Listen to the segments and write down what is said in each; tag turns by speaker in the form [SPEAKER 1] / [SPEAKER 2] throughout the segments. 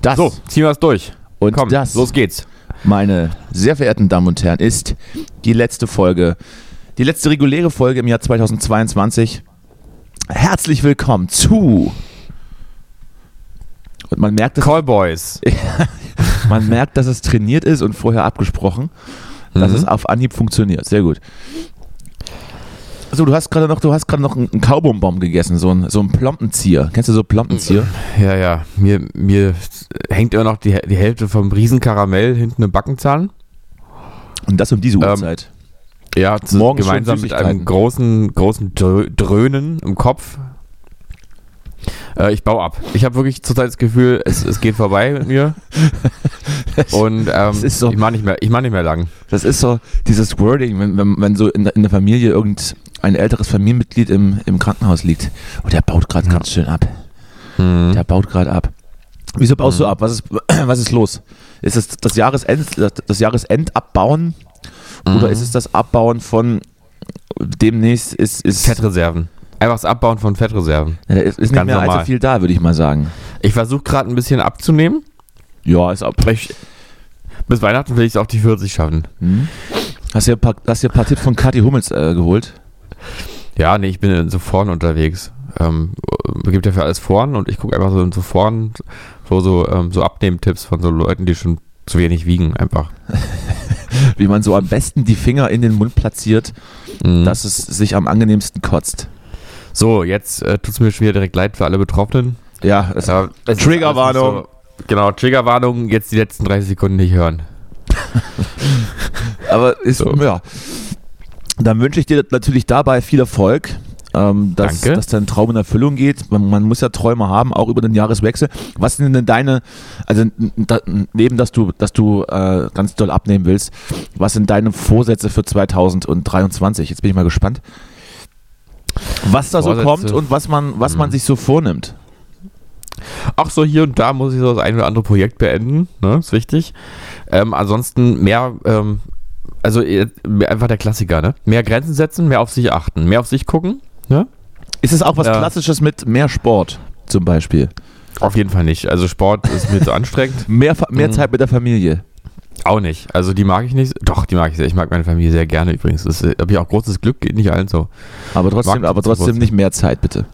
[SPEAKER 1] Und das,
[SPEAKER 2] So, ziehen wir es durch.
[SPEAKER 1] und
[SPEAKER 2] Komm,
[SPEAKER 1] das,
[SPEAKER 2] los geht's.
[SPEAKER 1] meine sehr verehrten Damen und Herren, ist die letzte Folge, die letzte reguläre Folge im Jahr 2022. Herzlich willkommen zu. Und man merkt, dass,
[SPEAKER 2] Callboys.
[SPEAKER 1] man merkt, dass es trainiert ist und vorher abgesprochen, dass
[SPEAKER 2] Mhm.
[SPEAKER 1] es auf Anhieb funktioniert. Sehr gut. So, du hast gerade noch, du hast gerade noch einen einen Kaubonbon gegessen, so ein, so ein Plompenzieher. Kennst du so Plompenzieher?
[SPEAKER 2] Ja, ja, mir, mir hängt immer noch die, die Hälfte vom Riesenkaramell hinten im Backenzahn.
[SPEAKER 1] Und das um diese
[SPEAKER 2] Ähm,
[SPEAKER 1] Uhrzeit.
[SPEAKER 2] Ja, zu,
[SPEAKER 1] Morgens
[SPEAKER 2] gemeinsam mit einem großen, großen Drö- Dröhnen im Kopf. Äh, ich baue ab. Ich habe wirklich zurzeit das Gefühl, es, es geht vorbei mit mir. Und ähm,
[SPEAKER 1] so-
[SPEAKER 2] ich mache nicht, mehr- ich mach nicht mehr lang.
[SPEAKER 1] Das ist so dieses Wording, wenn, wenn, wenn so in, der- in der Familie irgendein älteres Familienmitglied im, im Krankenhaus liegt. Und der baut gerade
[SPEAKER 2] Ja.
[SPEAKER 1] ganz schön ab.
[SPEAKER 2] Hm.
[SPEAKER 1] Der baut gerade ab. Wieso baust
[SPEAKER 2] Mhm.
[SPEAKER 1] du ab? Was ist, was ist los? Ist es das Jahresend, das, Jahresendabbauen oder
[SPEAKER 2] Mhm.
[SPEAKER 1] ist es das Abbauen von demnächst ist, ist,
[SPEAKER 2] Fettreserven. Einfach das Abbauen von Fettreserven.
[SPEAKER 1] Ja, ist, ist nicht
[SPEAKER 2] Ganz
[SPEAKER 1] mehr allzu
[SPEAKER 2] normal.
[SPEAKER 1] viel da, würde ich mal sagen.
[SPEAKER 2] Ich versuche gerade ein bisschen abzunehmen.
[SPEAKER 1] Ja, ist ab.
[SPEAKER 2] aber Ich, bis Weihnachten will ich es auf die 40 schaffen.
[SPEAKER 1] Hm? Hast du dir ein paar, hast dir ein paar Tipps von Kathi Hummels äh, geholt?
[SPEAKER 2] Ja, nee, ich bin in so Foren unterwegs. Ähm, gibt ja für alles Foren und ich gucke einfach so in so Foren, wo so, ähm, so Abnehmtipps von so Leuten, die schon zu wenig wiegen, einfach.
[SPEAKER 1] Wie man so am besten die Finger in den Mund platziert,
[SPEAKER 2] Mhm.
[SPEAKER 1] dass es sich am angenehmsten kotzt.
[SPEAKER 2] so, jetzt äh, tut es mir schon wieder direkt leid für alle Betroffenen.
[SPEAKER 1] Ja, es,
[SPEAKER 2] Ja, es
[SPEAKER 1] Triggerwarnung.
[SPEAKER 2] So, genau, Triggerwarnung, jetzt die letzten 30 Sekunden nicht hören.
[SPEAKER 1] aber ist,
[SPEAKER 2] So.
[SPEAKER 1] ja. Dann wünsche ich dir natürlich dabei viel Erfolg. Ähm, dass,
[SPEAKER 2] Danke.
[SPEAKER 1] dass dein Traum in Erfüllung geht. Man, man muss ja Träume haben, auch über den Jahreswechsel. Was sind denn deine, also da, neben, dass du, dass du äh, ganz doll abnehmen willst, was sind deine Vorsätze für 2023? Jetzt bin ich mal gespannt. Was da so
[SPEAKER 2] Vorsätze.
[SPEAKER 1] kommt und was man, was man
[SPEAKER 2] Mhm.
[SPEAKER 1] sich so vornimmt.
[SPEAKER 2] Ach so, hier und da muss ich so das ein oder andere Projekt beenden, ne, ist wichtig. Ähm, ansonsten mehr, ähm, also äh, einfach der Klassiker, ne? Mehr Grenzen setzen, mehr auf sich achten, mehr auf sich gucken, ne?
[SPEAKER 1] Ist es auch was
[SPEAKER 2] Ja.
[SPEAKER 1] Klassisches mit mehr Sport zum Beispiel?
[SPEAKER 2] Auf jeden Fall nicht. Also Sport ist mir zu anstrengend.
[SPEAKER 1] Mehr, mehr
[SPEAKER 2] Mhm.
[SPEAKER 1] Zeit mit der Familie.
[SPEAKER 2] Auch nicht. Also die mag ich nicht. Doch, die mag ich sehr. Ich mag meine Familie sehr gerne übrigens. Das äh, habe ich auch großes Glück, geht nicht allen so.
[SPEAKER 1] Aber trotzdem, aber trotzdem nicht mehr Zeit, bitte.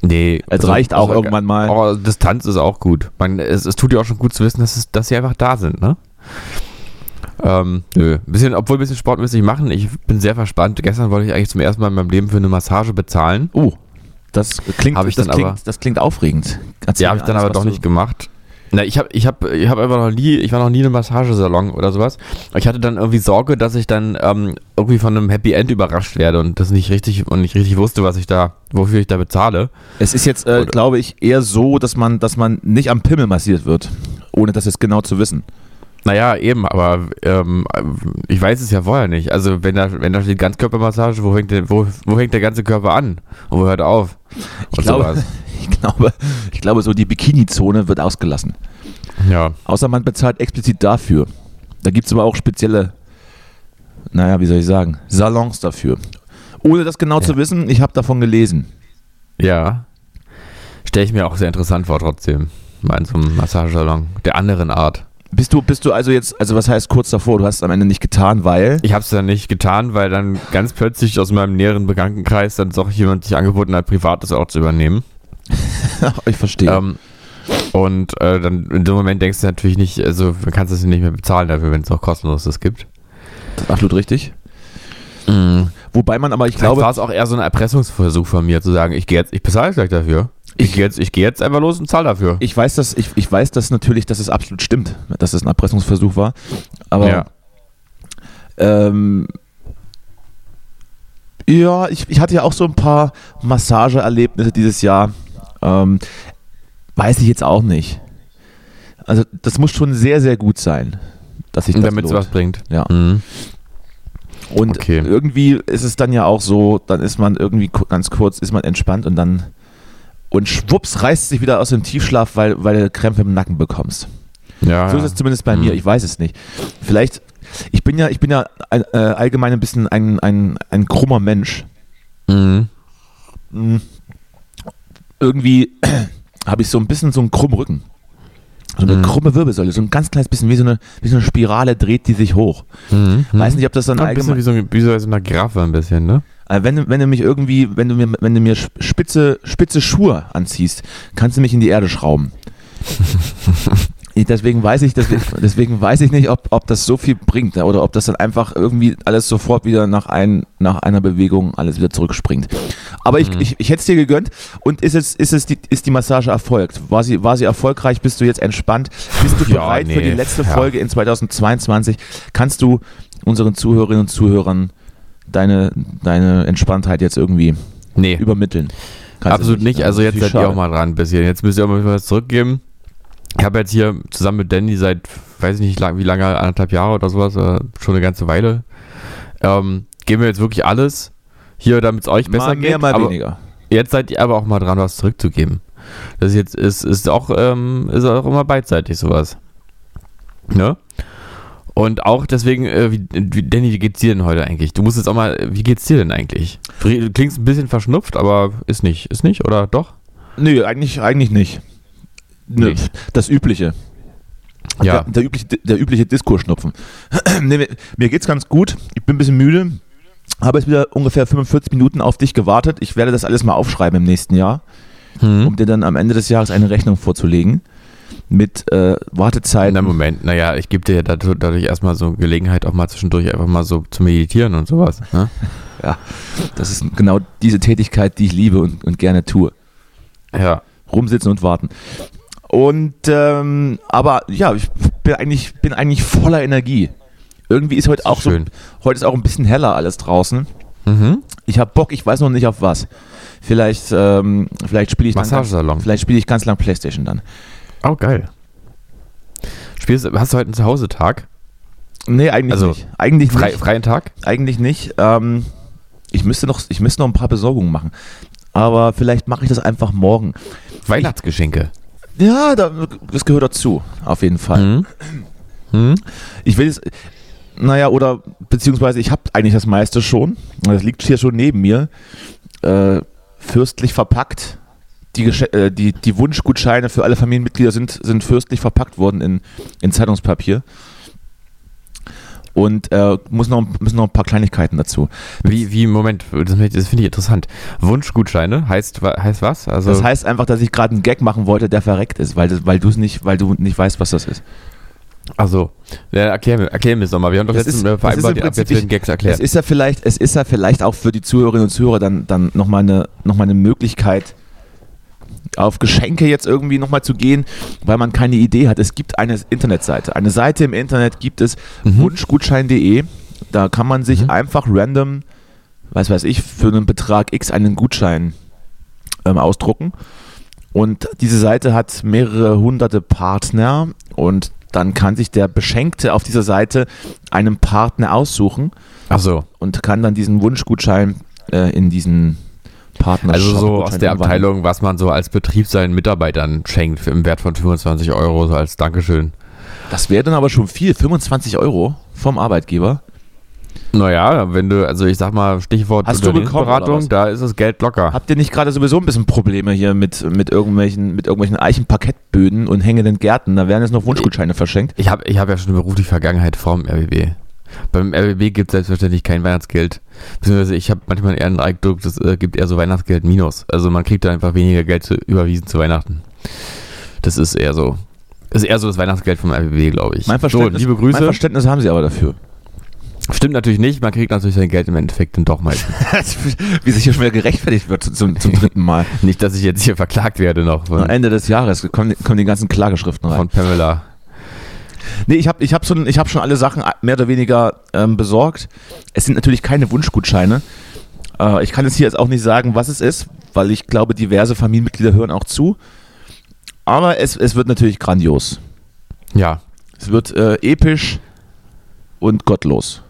[SPEAKER 2] Nee.
[SPEAKER 1] Es reicht auch irgendwann mal.
[SPEAKER 2] Oh, Distanz ist auch gut. Man, es, es tut ja auch schon gut zu wissen, dass, es, dass sie einfach da sind, ne? Ähm, nö. Ein bisschen, obwohl ein bisschen Sport müsste ich machen. Ich bin sehr verspannt. Gestern wollte ich eigentlich zum ersten Mal in meinem Leben für eine Massage bezahlen.
[SPEAKER 1] Oh, das klingt,
[SPEAKER 2] ich
[SPEAKER 1] das,
[SPEAKER 2] dann
[SPEAKER 1] klingt
[SPEAKER 2] aber-
[SPEAKER 1] das klingt aufregend. Erzähl
[SPEAKER 2] Ja, habe ich dann
[SPEAKER 1] alles,
[SPEAKER 2] aber doch nicht gemacht. Na, ich habe ich hab, ich hab einfach noch nie, ich war noch nie in einem Massagesalon oder sowas. Ich hatte dann irgendwie Sorge, dass ich dann ähm, irgendwie von einem Happy End überrascht werde und das nicht richtig und nicht richtig wusste, was ich da, wofür ich da bezahle.
[SPEAKER 1] Es ist jetzt, äh,
[SPEAKER 2] Oder-
[SPEAKER 1] glaube ich, eher so, dass man, dass man nicht am Pimmel massiert wird, ohne das jetzt genau zu wissen.
[SPEAKER 2] Naja, eben, aber ähm, ich weiß es ja vorher nicht. Also wenn da, wenn da steht Ganzkörpermassage, wo fängt, der, wo, wo fängt der ganze Körper an? Und wo hört er auf?
[SPEAKER 1] Ich
[SPEAKER 2] Und
[SPEAKER 1] glaube,
[SPEAKER 2] sowas.
[SPEAKER 1] ich glaube, ich glaube, so die Bikini-Zone wird ausgelassen.
[SPEAKER 2] Ja.
[SPEAKER 1] Außer man bezahlt explizit dafür. Da gibt es aber auch spezielle, naja, wie soll ich sagen, Salons dafür. Ohne das genau zu wissen, ich habe davon gelesen.
[SPEAKER 2] Ja. Stelle ich mir auch sehr interessant vor, trotzdem. Mal in so einem Massagesalon der anderen Art.
[SPEAKER 1] Bist du, bist du also jetzt, also was heißt kurz davor, du hast es am Ende nicht getan, weil.
[SPEAKER 2] Ich habe es dann nicht getan, weil dann ganz plötzlich aus meinem näheren Bekanntenkreis dann doch jemand sich angeboten hat, privat das auch zu übernehmen.
[SPEAKER 1] ich verstehe.
[SPEAKER 2] Ähm, und äh, dann in dem Moment denkst du natürlich nicht, also du kannst es nicht mehr bezahlen dafür, wenn es auch kostenlos das gibt.
[SPEAKER 1] Das ist absolut richtig. Wobei man aber, ich
[SPEAKER 2] Vielleicht
[SPEAKER 1] glaube,
[SPEAKER 2] war es auch eher so ein Erpressungsversuch von mir, zu sagen, ich gehe jetzt, ich bezahle gleich dafür. Ich,
[SPEAKER 1] Ich-
[SPEAKER 2] gehe jetzt, ich gehe jetzt einfach los und zahle dafür.
[SPEAKER 1] ich weiß, dass, ich, ich weiß dass natürlich, dass es absolut stimmt, dass es ein Erpressungsversuch war. Aber
[SPEAKER 2] Ja.
[SPEAKER 1] ähm, Ja, ich, ich hatte ja auch so ein paar Massageerlebnisse dieses Jahr. Ähm, weiß ich jetzt auch nicht. Also das muss schon sehr, sehr gut sein, dass ich das
[SPEAKER 2] Damit es was bringt.
[SPEAKER 1] Ja.
[SPEAKER 2] Mhm.
[SPEAKER 1] Und
[SPEAKER 2] Okay.
[SPEAKER 1] irgendwie ist es dann ja auch so, dann ist man irgendwie ganz kurz, ist man entspannt und dann und schwupps reißt sich wieder aus dem Tiefschlaf, weil, weil du Krämpfe im Nacken bekommst.
[SPEAKER 2] Ja,
[SPEAKER 1] So ist
[SPEAKER 2] ja.
[SPEAKER 1] es zumindest bei
[SPEAKER 2] Mhm.
[SPEAKER 1] mir, ich weiß es nicht. Vielleicht, ich bin ja, ich bin ja ein, äh, allgemein ein bisschen ein, ein, ein krummer Mensch.
[SPEAKER 2] Mhm.
[SPEAKER 1] Mm. Irgendwie habe ich so ein bisschen so einen krummen Rücken. So eine
[SPEAKER 2] Mhm.
[SPEAKER 1] krumme Wirbelsäule, so ein ganz kleines bisschen wie so eine, wie so eine Spirale dreht die sich hoch.
[SPEAKER 2] Mhm.
[SPEAKER 1] Weiß nicht, ob das dann
[SPEAKER 2] ein bisschen
[SPEAKER 1] allgemein.
[SPEAKER 2] wie so, wie so eine Giraffe ein bisschen, ne?
[SPEAKER 1] Äh, Wenn, du- wenn du mich irgendwie, wenn du mir, wenn du mir spitze, spitze Schuhe anziehst, kannst du mich in die Erde schrauben. Ich- Deswegen weiß ich, deswegen, deswegen weiß ich nicht, ob, ob das so viel bringt oder ob das dann einfach irgendwie alles sofort wieder nach, ein, nach einer Bewegung alles wieder zurückspringt. Aber ich,
[SPEAKER 2] Mhm.
[SPEAKER 1] ich, ich hätte es dir gegönnt und ist es, ist es die, ist die Massage erfolgt? War sie, war sie erfolgreich? Bist du jetzt entspannt? Bist du
[SPEAKER 2] Ja,
[SPEAKER 1] bereit für
[SPEAKER 2] nee,
[SPEAKER 1] die letzte
[SPEAKER 2] ja.
[SPEAKER 1] Folge in 2022? Kannst du unseren Zuhörerinnen und Zuhörern deine, deine Entspanntheit jetzt irgendwie
[SPEAKER 2] Nee.
[SPEAKER 1] übermitteln? Kannst
[SPEAKER 2] Absolut nicht.
[SPEAKER 1] Ja,
[SPEAKER 2] Also jetzt
[SPEAKER 1] natürlich
[SPEAKER 2] seid ihr auch mal dran ein bisschen. Jetzt müsst ihr auch mal was zurückgeben. Ich habe jetzt hier zusammen mit Danny seit, weiß ich nicht lang, wie lange, anderthalb Jahre oder sowas, äh, schon eine ganze Weile. Ähm, geben wir jetzt wirklich alles hier, damit es euch besser
[SPEAKER 1] mal mehr,
[SPEAKER 2] geht.
[SPEAKER 1] mal weniger.
[SPEAKER 2] Jetzt seid ihr aber auch mal dran, was zurückzugeben. Das ist jetzt ist, ist auch ähm, ist auch immer beidseitig sowas. Ne? Und auch deswegen, äh, wie, wie, Danny, wie geht's dir denn heute eigentlich? Du musst jetzt auch mal, wie geht's dir denn eigentlich? Du klingst ein bisschen verschnupft, aber ist nicht, ist nicht, oder doch?
[SPEAKER 1] Nö, eigentlich, eigentlich nicht. Nö,
[SPEAKER 2] Nee.
[SPEAKER 1] Das Übliche.
[SPEAKER 2] Ja.
[SPEAKER 1] Der, der übliche, der übliche Disco-Schnupfen. nee, mir, mir geht's ganz gut. Ich bin ein bisschen müde. Habe jetzt wieder ungefähr 45 Minuten auf dich gewartet. Ich werde das alles mal aufschreiben im nächsten Jahr,
[SPEAKER 2] Hm?
[SPEAKER 1] um dir dann am Ende des Jahres eine Rechnung vorzulegen. Mit äh, Wartezeiten.
[SPEAKER 2] Na Moment, naja, ich gebe dir ja dadurch, dadurch erstmal so Gelegenheit, auch mal zwischendurch einfach mal so zu meditieren und sowas. Ne?
[SPEAKER 1] Das ist genau diese Tätigkeit, die ich liebe und, und gerne tue.
[SPEAKER 2] Ja.
[SPEAKER 1] rumsitzen und warten. Und ähm, aber ja, ich bin eigentlich, bin eigentlich voller Energie. Irgendwie ist heute auch so,
[SPEAKER 2] schön.
[SPEAKER 1] heute ist auch ein bisschen heller alles draußen.
[SPEAKER 2] Mhm.
[SPEAKER 1] Ich habe Bock, ich weiß noch nicht auf was. Vielleicht, ähm, vielleicht spiele ich dann ganz, vielleicht spiele ich ganz lang Playstation dann.
[SPEAKER 2] Oh, geil. Spielst, hast du heute einen Zuhause-Tag?
[SPEAKER 1] Nee, eigentlich
[SPEAKER 2] Also,
[SPEAKER 1] nicht. Eigentlich
[SPEAKER 2] Frei,
[SPEAKER 1] nicht.
[SPEAKER 2] freien Tag?
[SPEAKER 1] Eigentlich nicht. Ähm, ich müsste noch, ich müsste noch ein paar Besorgungen machen. Aber vielleicht mache ich das einfach morgen.
[SPEAKER 2] Weihnachtsgeschenke.
[SPEAKER 1] Ja, da, das gehört dazu, auf jeden Fall.
[SPEAKER 2] Mhm. Mhm.
[SPEAKER 1] Ich will es, naja, oder beziehungsweise ich habe eigentlich das meiste schon. Das liegt hier schon neben mir. Äh, fürstlich verpackt. Die, äh, die, die Wunschgutscheine für alle Familienmitglieder sind, sind fürstlich verpackt worden in, in Zeitungspapier. Und äh, muss noch, müssen noch ein paar Kleinigkeiten dazu.
[SPEAKER 2] Wie, wie, Moment, das, das finde ich interessant. Wunschgutscheine heißt, heißt was? Also,
[SPEAKER 1] Das heißt einfach, dass ich gerade einen Gag machen wollte, der verreckt ist, weil, das- weil du es nicht, weil du nicht weißt, was das ist.
[SPEAKER 2] also, ja, erklär mir, erklär mir es nochmal. Wir haben doch
[SPEAKER 1] Das
[SPEAKER 2] letztens
[SPEAKER 1] ist-
[SPEAKER 2] äh,
[SPEAKER 1] das
[SPEAKER 2] vereinbart, ab jetzt werden Gags erklärt.
[SPEAKER 1] Es ist ja vielleicht, es ist ja vielleicht auch für die Zuhörerinnen und Zuhörer dann, dann nochmal eine, noch mal eine Möglichkeit, auf Geschenke jetzt irgendwie nochmal zu gehen, weil man keine Idee hat. Es gibt eine Internetseite. Eine Seite im Internet gibt es
[SPEAKER 2] Mhm.
[SPEAKER 1] wunschgutschein.de. Da kann man sich
[SPEAKER 2] Mhm.
[SPEAKER 1] einfach random, was weiß ich, für einen Betrag X einen Gutschein ähm, ausdrucken. Und diese Seite hat mehrere hunderte Partner und dann kann sich der Beschenkte auf dieser Seite einen Partner aussuchen
[SPEAKER 2] Ach so,
[SPEAKER 1] und kann dann diesen Wunschgutschein äh, in diesen Partner
[SPEAKER 2] also so aus der. Abteilung, was man so als Betrieb seinen Mitarbeitern schenkt, im Wert von 25 Euro, so als Dankeschön.
[SPEAKER 1] Das wäre dann aber schon viel, 25 Euro vom Arbeitgeber.
[SPEAKER 2] Naja, wenn du, also ich sag mal, Stichwort
[SPEAKER 1] Hast du bekommen, was?
[SPEAKER 2] da ist das Geld locker.
[SPEAKER 1] Habt ihr nicht gerade sowieso ein bisschen Probleme hier mit, mit irgendwelchen, mit irgendwelchen Eichenparkettböden und hängenden Gärten? Da werden jetzt noch Wunschgutscheine verschenkt.
[SPEAKER 2] Ich habe ich hab ja schon eine berufliche Vergangenheit vorm RBB. Beim RBB gibt es selbstverständlich kein Weihnachtsgeld. Beziehungsweise ich habe manchmal eher einen Eindruck, das äh, gibt eher so Weihnachtsgeld minus. Also man kriegt da einfach weniger Geld zu, überwiesen zu Weihnachten. Das ist eher so. Das ist eher so das Weihnachtsgeld vom RBB, glaube ich.
[SPEAKER 1] Mein
[SPEAKER 2] so,
[SPEAKER 1] Verständnis,
[SPEAKER 2] liebe
[SPEAKER 1] mein
[SPEAKER 2] Grüße.
[SPEAKER 1] Verständnis haben sie aber dafür.
[SPEAKER 2] Stimmt natürlich nicht, man kriegt natürlich sein Geld im Endeffekt dann doch meistens.
[SPEAKER 1] Wie sich hier schon wieder gerechtfertigt wird zum, zum dritten Mal.
[SPEAKER 2] nicht, dass ich jetzt hier verklagt werde noch
[SPEAKER 1] Am Ende des Jahres kommen, kommen die ganzen Klageschriften rein.
[SPEAKER 2] von Pamela.
[SPEAKER 1] Nee, ich habe ich hab schon, ich hab schon alle Sachen mehr oder weniger ähm, besorgt. Es sind natürlich keine Wunschgutscheine. Äh, ich kann jetzt hier jetzt auch nicht sagen, was es ist, weil ich glaube, diverse Familienmitglieder hören auch zu. Aber es, es wird natürlich grandios.
[SPEAKER 2] Ja.
[SPEAKER 1] Es wird äh, episch und gottlos.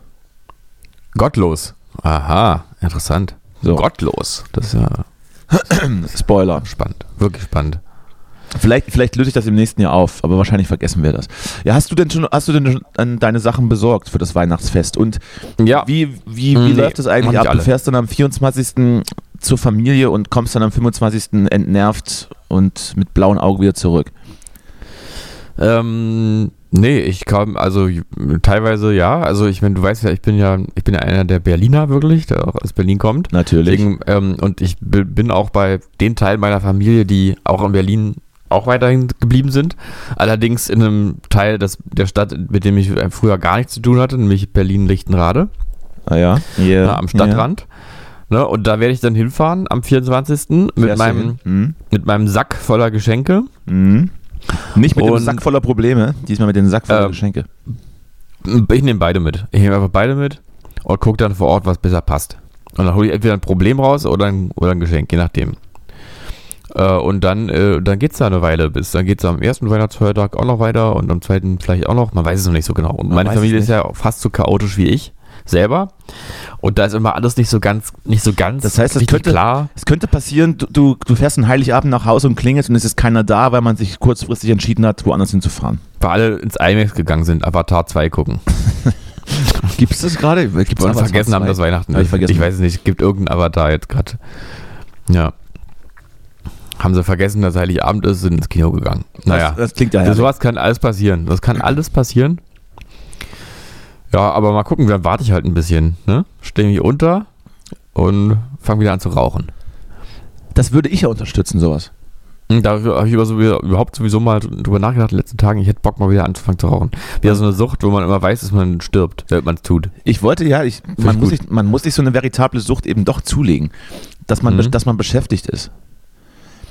[SPEAKER 2] Gottlos. Aha, interessant.
[SPEAKER 1] So.
[SPEAKER 2] Gottlos. Das ist ja
[SPEAKER 1] Spoiler.
[SPEAKER 2] spannend. Wirklich spannend.
[SPEAKER 1] Vielleicht, vielleicht löse ich das im nächsten Jahr auf, aber wahrscheinlich vergessen wir das. Ja, hast du denn schon, hast du denn schon deine Sachen besorgt für das Weihnachtsfest? Und
[SPEAKER 2] Ja.
[SPEAKER 1] wie, wie, wie
[SPEAKER 2] Nee,
[SPEAKER 1] läuft das eigentlich ab? Du
[SPEAKER 2] alle.
[SPEAKER 1] fährst dann am 24. zur Familie und kommst dann am 25. entnervt und mit blauen Augen wieder zurück.
[SPEAKER 2] Ähm, nee, ich kam, also teilweise ja. Also ich meine, du weißt ja, ich bin ja, ich bin ja einer der Berliner wirklich, der auch aus Berlin kommt.
[SPEAKER 1] Natürlich.
[SPEAKER 2] Deswegen, ähm, und ich bin auch bei den Teilen meiner Familie, die auch in Berlin auch weiterhin geblieben sind. Allerdings in einem Teil des, der Stadt, mit dem ich äh, früher gar nichts zu tun hatte, nämlich Berlin-Lichtenrade,
[SPEAKER 1] ah ja. Yeah.
[SPEAKER 2] ne, am Stadtrand. Ne, und da werde ich dann hinfahren am 24. mit
[SPEAKER 1] Fährst
[SPEAKER 2] meinem,
[SPEAKER 1] hin?
[SPEAKER 2] mit meinem Sack voller Geschenke.
[SPEAKER 1] Mhm. Mhm. Nicht mit dem
[SPEAKER 2] Und-
[SPEAKER 1] Sack voller Probleme, diesmal mit dem Sack voller
[SPEAKER 2] Ähm,
[SPEAKER 1] Geschenke.
[SPEAKER 2] Ich nehme beide mit. Ich nehme einfach beide mit und gucke dann vor Ort, was besser passt. Und dann hole ich entweder ein Problem raus oder ein, oder ein Geschenk, je nachdem. Äh, und dann, äh, dann geht es da eine Weile bis. Dann geht es am ersten Weihnachtsfeiertag auch noch weiter und am zweiten vielleicht auch noch. Man weiß es noch nicht so genau. Und
[SPEAKER 1] Man
[SPEAKER 2] meine
[SPEAKER 1] es
[SPEAKER 2] Familie ist ja fast so chaotisch wie ich selber. Und da ist immer alles nicht so ganz, nicht so ganz
[SPEAKER 1] Das heißt, das
[SPEAKER 2] richtig
[SPEAKER 1] könnte-
[SPEAKER 2] klar.
[SPEAKER 1] Es könnte passieren, du, du, fährst einen Heiligabend nach Hause und klingelst und es ist keiner da, weil man sich kurzfristig entschieden hat, woanders hinzufahren.
[SPEAKER 2] Weil alle ins IMAX gegangen sind, Avatar 2 gucken.
[SPEAKER 1] Gibt es das gerade? Avatar
[SPEAKER 2] vergessen haben,
[SPEAKER 1] 2?
[SPEAKER 2] dass Weihnachten
[SPEAKER 1] Hab ich vergessen.
[SPEAKER 2] Ich weiß es nicht, es gibt irgendeinen Avatar jetzt gerade. Ja. Haben sie vergessen, dass Heiligabend ist, sind ins Kino gegangen. Naja.
[SPEAKER 1] Das, das klingt ja herrlich.
[SPEAKER 2] sowas kann alles passieren. Das kann alles passieren. Ja, aber mal gucken, dann warte ich halt ein bisschen. Ne? Stehe mich unter und fange wieder an zu rauchen.
[SPEAKER 1] Das würde ich ja unterstützen, sowas.
[SPEAKER 2] Und Da habe ich über so, überhaupt sowieso mal drüber nachgedacht in den letzten Tagen. Ich hätte Bock mal wieder anzufangen zu rauchen. Wieder so eine Sucht, wo man immer weiß, dass man stirbt, wenn man es tut.
[SPEAKER 1] Ich wollte ja, ich, man, muss sich, man muss sich so eine veritable Sucht eben doch zulegen, dass man,
[SPEAKER 2] Mhm.
[SPEAKER 1] dass man beschäftigt ist.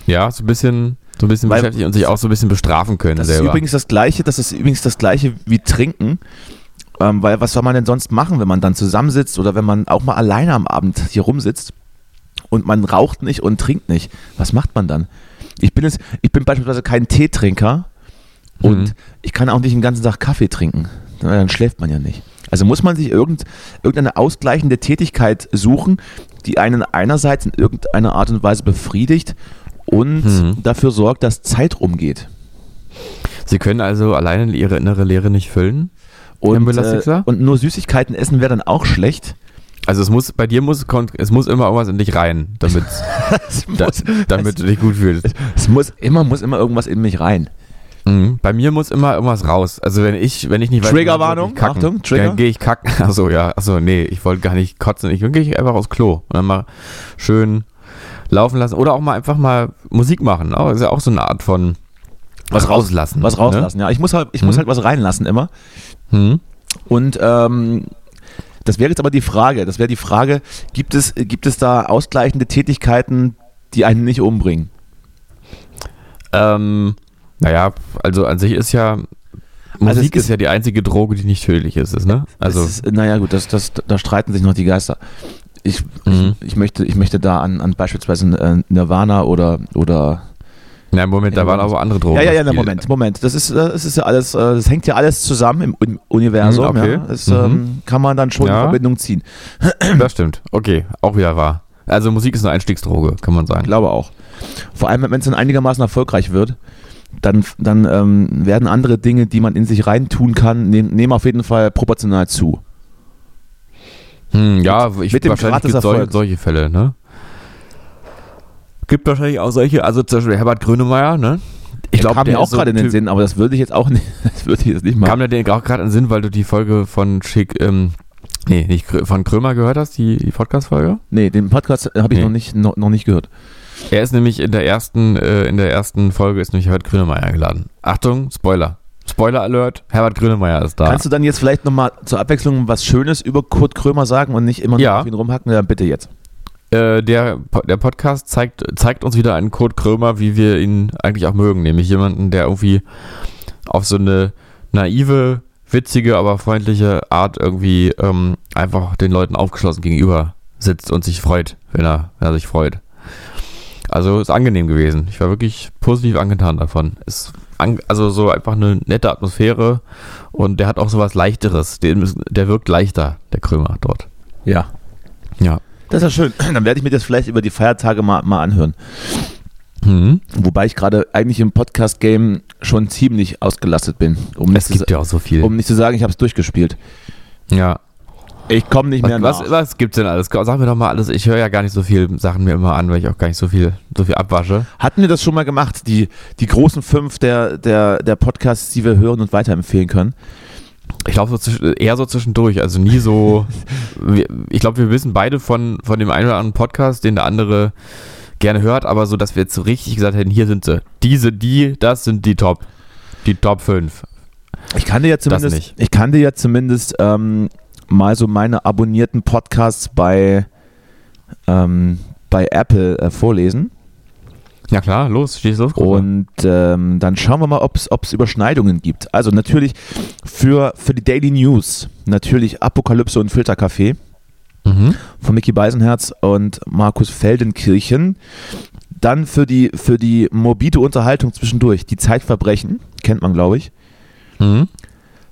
[SPEAKER 2] Ja, so ein bisschen, so ein bisschen
[SPEAKER 1] Weil-
[SPEAKER 2] beschäftigt und sich auch so ein bisschen bestrafen können
[SPEAKER 1] Das ist
[SPEAKER 2] selber.
[SPEAKER 1] übrigens das Gleiche, das ist übrigens das Gleiche wie Trinken. Ähm, weil was soll man denn sonst machen, wenn man dann zusammensitzt oder wenn man auch mal alleine am Abend hier rumsitzt und man raucht nicht und trinkt nicht? Was macht man dann? Ich bin, jetzt, ich bin beispielsweise kein Teetrinker und
[SPEAKER 2] Mhm.
[SPEAKER 1] ich kann auch nicht den ganzen Tag Kaffee trinken. Dann schläft man ja nicht. Also muss man sich irgend, irgendeine ausgleichende Tätigkeit suchen, die einen einerseits in irgendeiner Art und Weise befriedigt und
[SPEAKER 2] Mhm.
[SPEAKER 1] dafür sorgt, dass Zeit rumgeht.
[SPEAKER 2] Sie können also alleine ihre innere Leere nicht füllen.
[SPEAKER 1] Und, äh, und nur Süßigkeiten essen wäre dann auch schlecht.
[SPEAKER 2] Also es muss, bei dir muss, es muss immer irgendwas in dich rein, damit, da,
[SPEAKER 1] muss,
[SPEAKER 2] damit du dich gut fühlst.
[SPEAKER 1] es muss immer, muss immer irgendwas in mich rein.
[SPEAKER 2] Mhm. Bei mir muss immer irgendwas raus. Also wenn ich, wenn ich nicht weiß,
[SPEAKER 1] Triggerwarnung. Achtung, Trigger.
[SPEAKER 2] Dann gehe ich kacken. Achso, ja, achso, nee, ich wollte gar nicht kotzen. Ich gehe einfach aufs Klo und dann mal schön laufen lassen. Oder auch mal einfach mal Musik machen. Auch, ist ja auch so eine Art von
[SPEAKER 1] Was raus-
[SPEAKER 2] rauslassen.
[SPEAKER 1] Was rauslassen, ja. Ich muss halt, ich muss
[SPEAKER 2] Mhm.
[SPEAKER 1] halt was reinlassen immer.
[SPEAKER 2] Ne? Mhm.
[SPEAKER 1] Und ähm, das wäre jetzt aber die Frage. Das wäre die Frage, gibt es, gibt es da ausgleichende Tätigkeiten, die einen nicht umbringen?
[SPEAKER 2] Ähm, naja, also an sich ist ja
[SPEAKER 1] Also
[SPEAKER 2] Musik
[SPEAKER 1] es
[SPEAKER 2] ist ja die einzige Droge, die nicht tödlich ist, ist ne? Also
[SPEAKER 1] ist, naja, gut, das, das, da streiten sich noch die Geister. Ich,
[SPEAKER 2] Mhm.
[SPEAKER 1] ich, ich, möchte, ich möchte da an, an beispielsweise äh, Nirvana oder, oder
[SPEAKER 2] na, im Moment, da waren aber andere Drogen.
[SPEAKER 1] Ja, ja, ja,
[SPEAKER 2] im
[SPEAKER 1] na. Moment, Moment. Das ist, äh, es ist ja alles, äh, das hängt ja alles zusammen im Un- Universum.
[SPEAKER 2] Mhm, okay.
[SPEAKER 1] Ja. Das
[SPEAKER 2] Mhm.
[SPEAKER 1] ähm, kann man dann schon
[SPEAKER 2] Ja.
[SPEAKER 1] in Verbindung ziehen.
[SPEAKER 2] Das stimmt. Okay, auch wieder wahr. Also Musik ist eine Einstiegsdroge, kann man
[SPEAKER 1] Ich
[SPEAKER 2] sagen.
[SPEAKER 1] glaube auch. Vor allem, wenn es dann einigermaßen erfolgreich wird, dann, dann ähm, werden andere Dinge, die man in sich reintun kann, nehm, nehmen auf jeden Fall proportional zu.
[SPEAKER 2] Hm, ja, ich
[SPEAKER 1] mit dem
[SPEAKER 2] wahrscheinlich gibt solche, solche Fälle, ne? Gibt wahrscheinlich auch solche, also zum Beispiel Herbert Grönemeyer, ne? Ich
[SPEAKER 1] Der
[SPEAKER 2] glaube,
[SPEAKER 1] kam
[SPEAKER 2] der
[SPEAKER 1] mir auch
[SPEAKER 2] so
[SPEAKER 1] gerade in den
[SPEAKER 2] Typ-
[SPEAKER 1] Sinn, aber das würde ich jetzt auch nicht, das würde ich jetzt nicht
[SPEAKER 2] Kam
[SPEAKER 1] machen.
[SPEAKER 2] der dir auch gerade in den Sinn, weil du die Folge von Schick, ähm, nee, nicht von Krömer gehört hast, die, die Podcast-Folge?
[SPEAKER 1] Nee, den Podcast habe ich
[SPEAKER 2] Nee.
[SPEAKER 1] noch, nicht, noch, noch nicht gehört.
[SPEAKER 2] Er ist nämlich in der ersten, äh, in der ersten Folge ist nämlich Herbert Grönemeyer eingeladen. Achtung, Spoiler. Spoiler Alert, Herbert Grönemeyer ist da.
[SPEAKER 1] Kannst du dann jetzt vielleicht nochmal zur Abwechslung was Schönes über Kurt Krömer sagen und nicht immer nur
[SPEAKER 2] Ja.
[SPEAKER 1] auf ihn rumhacken? Ja, bitte jetzt.
[SPEAKER 2] Äh, der, der Podcast zeigt, zeigt uns wieder einen Kurt Krömer, wie wir ihn eigentlich auch mögen. Nämlich jemanden, der irgendwie auf so eine naive, witzige, aber freundliche Art irgendwie ähm, einfach den Leuten aufgeschlossen gegenüber sitzt und sich freut, wenn er, wenn er sich freut. Also ist angenehm gewesen. Ich war wirklich positiv angetan davon. An, also so einfach eine nette Atmosphäre und der hat auch sowas leichteres. Der, der wirkt leichter, der Krömer dort.
[SPEAKER 1] Ja.
[SPEAKER 2] Ja.
[SPEAKER 1] Das ist ja schön. Dann werde ich mir das vielleicht über die Feiertage mal, mal anhören.
[SPEAKER 2] Mhm.
[SPEAKER 1] Wobei ich gerade eigentlich im Podcast-Game schon ziemlich ausgelastet bin. Um
[SPEAKER 2] Es gibt
[SPEAKER 1] zu,
[SPEAKER 2] ja auch so viel.
[SPEAKER 1] um nicht zu sagen, ich habe es durchgespielt.
[SPEAKER 2] ja.
[SPEAKER 1] Ich komme nicht mehr
[SPEAKER 2] Was,
[SPEAKER 1] nach.
[SPEAKER 2] was, was gibt's denn alles? Sag mir doch mal alles. Ich höre ja gar nicht so viel Sachen mir immer an, weil ich auch gar nicht so viel, so viel abwasche.
[SPEAKER 1] Hatten wir das schon mal gemacht, die, die großen fünf der, der, der Podcasts, die wir hören und weiterempfehlen können?
[SPEAKER 2] Ich glaube so eher so zwischendurch, also nie so. ich glaube, wir wissen beide von, von dem einen oder anderen Podcast, den der andere gerne hört, aber so, dass wir jetzt so richtig gesagt hätten, hier sind sie. Diese, die, das sind die Top. Die Top 5.
[SPEAKER 1] Ich kann dir ja zumindest, ich kann dir ja zumindest ähm, mal so meine abonnierten Podcasts bei, ähm, bei Apple äh, vorlesen.
[SPEAKER 2] Ja klar, los, stehst los. Großer.
[SPEAKER 1] Und ähm, dann schauen wir mal, ob es Überschneidungen gibt. Also natürlich für, für die Daily News, natürlich Apokalypse und Filterkaffee
[SPEAKER 2] Mhm.
[SPEAKER 1] von Mickey Beisenherz und Markus Feldenkirchen. Dann für die, für die morbide Unterhaltung zwischendurch, die Zeitverbrechen, kennt man, glaube ich.
[SPEAKER 2] Mhm.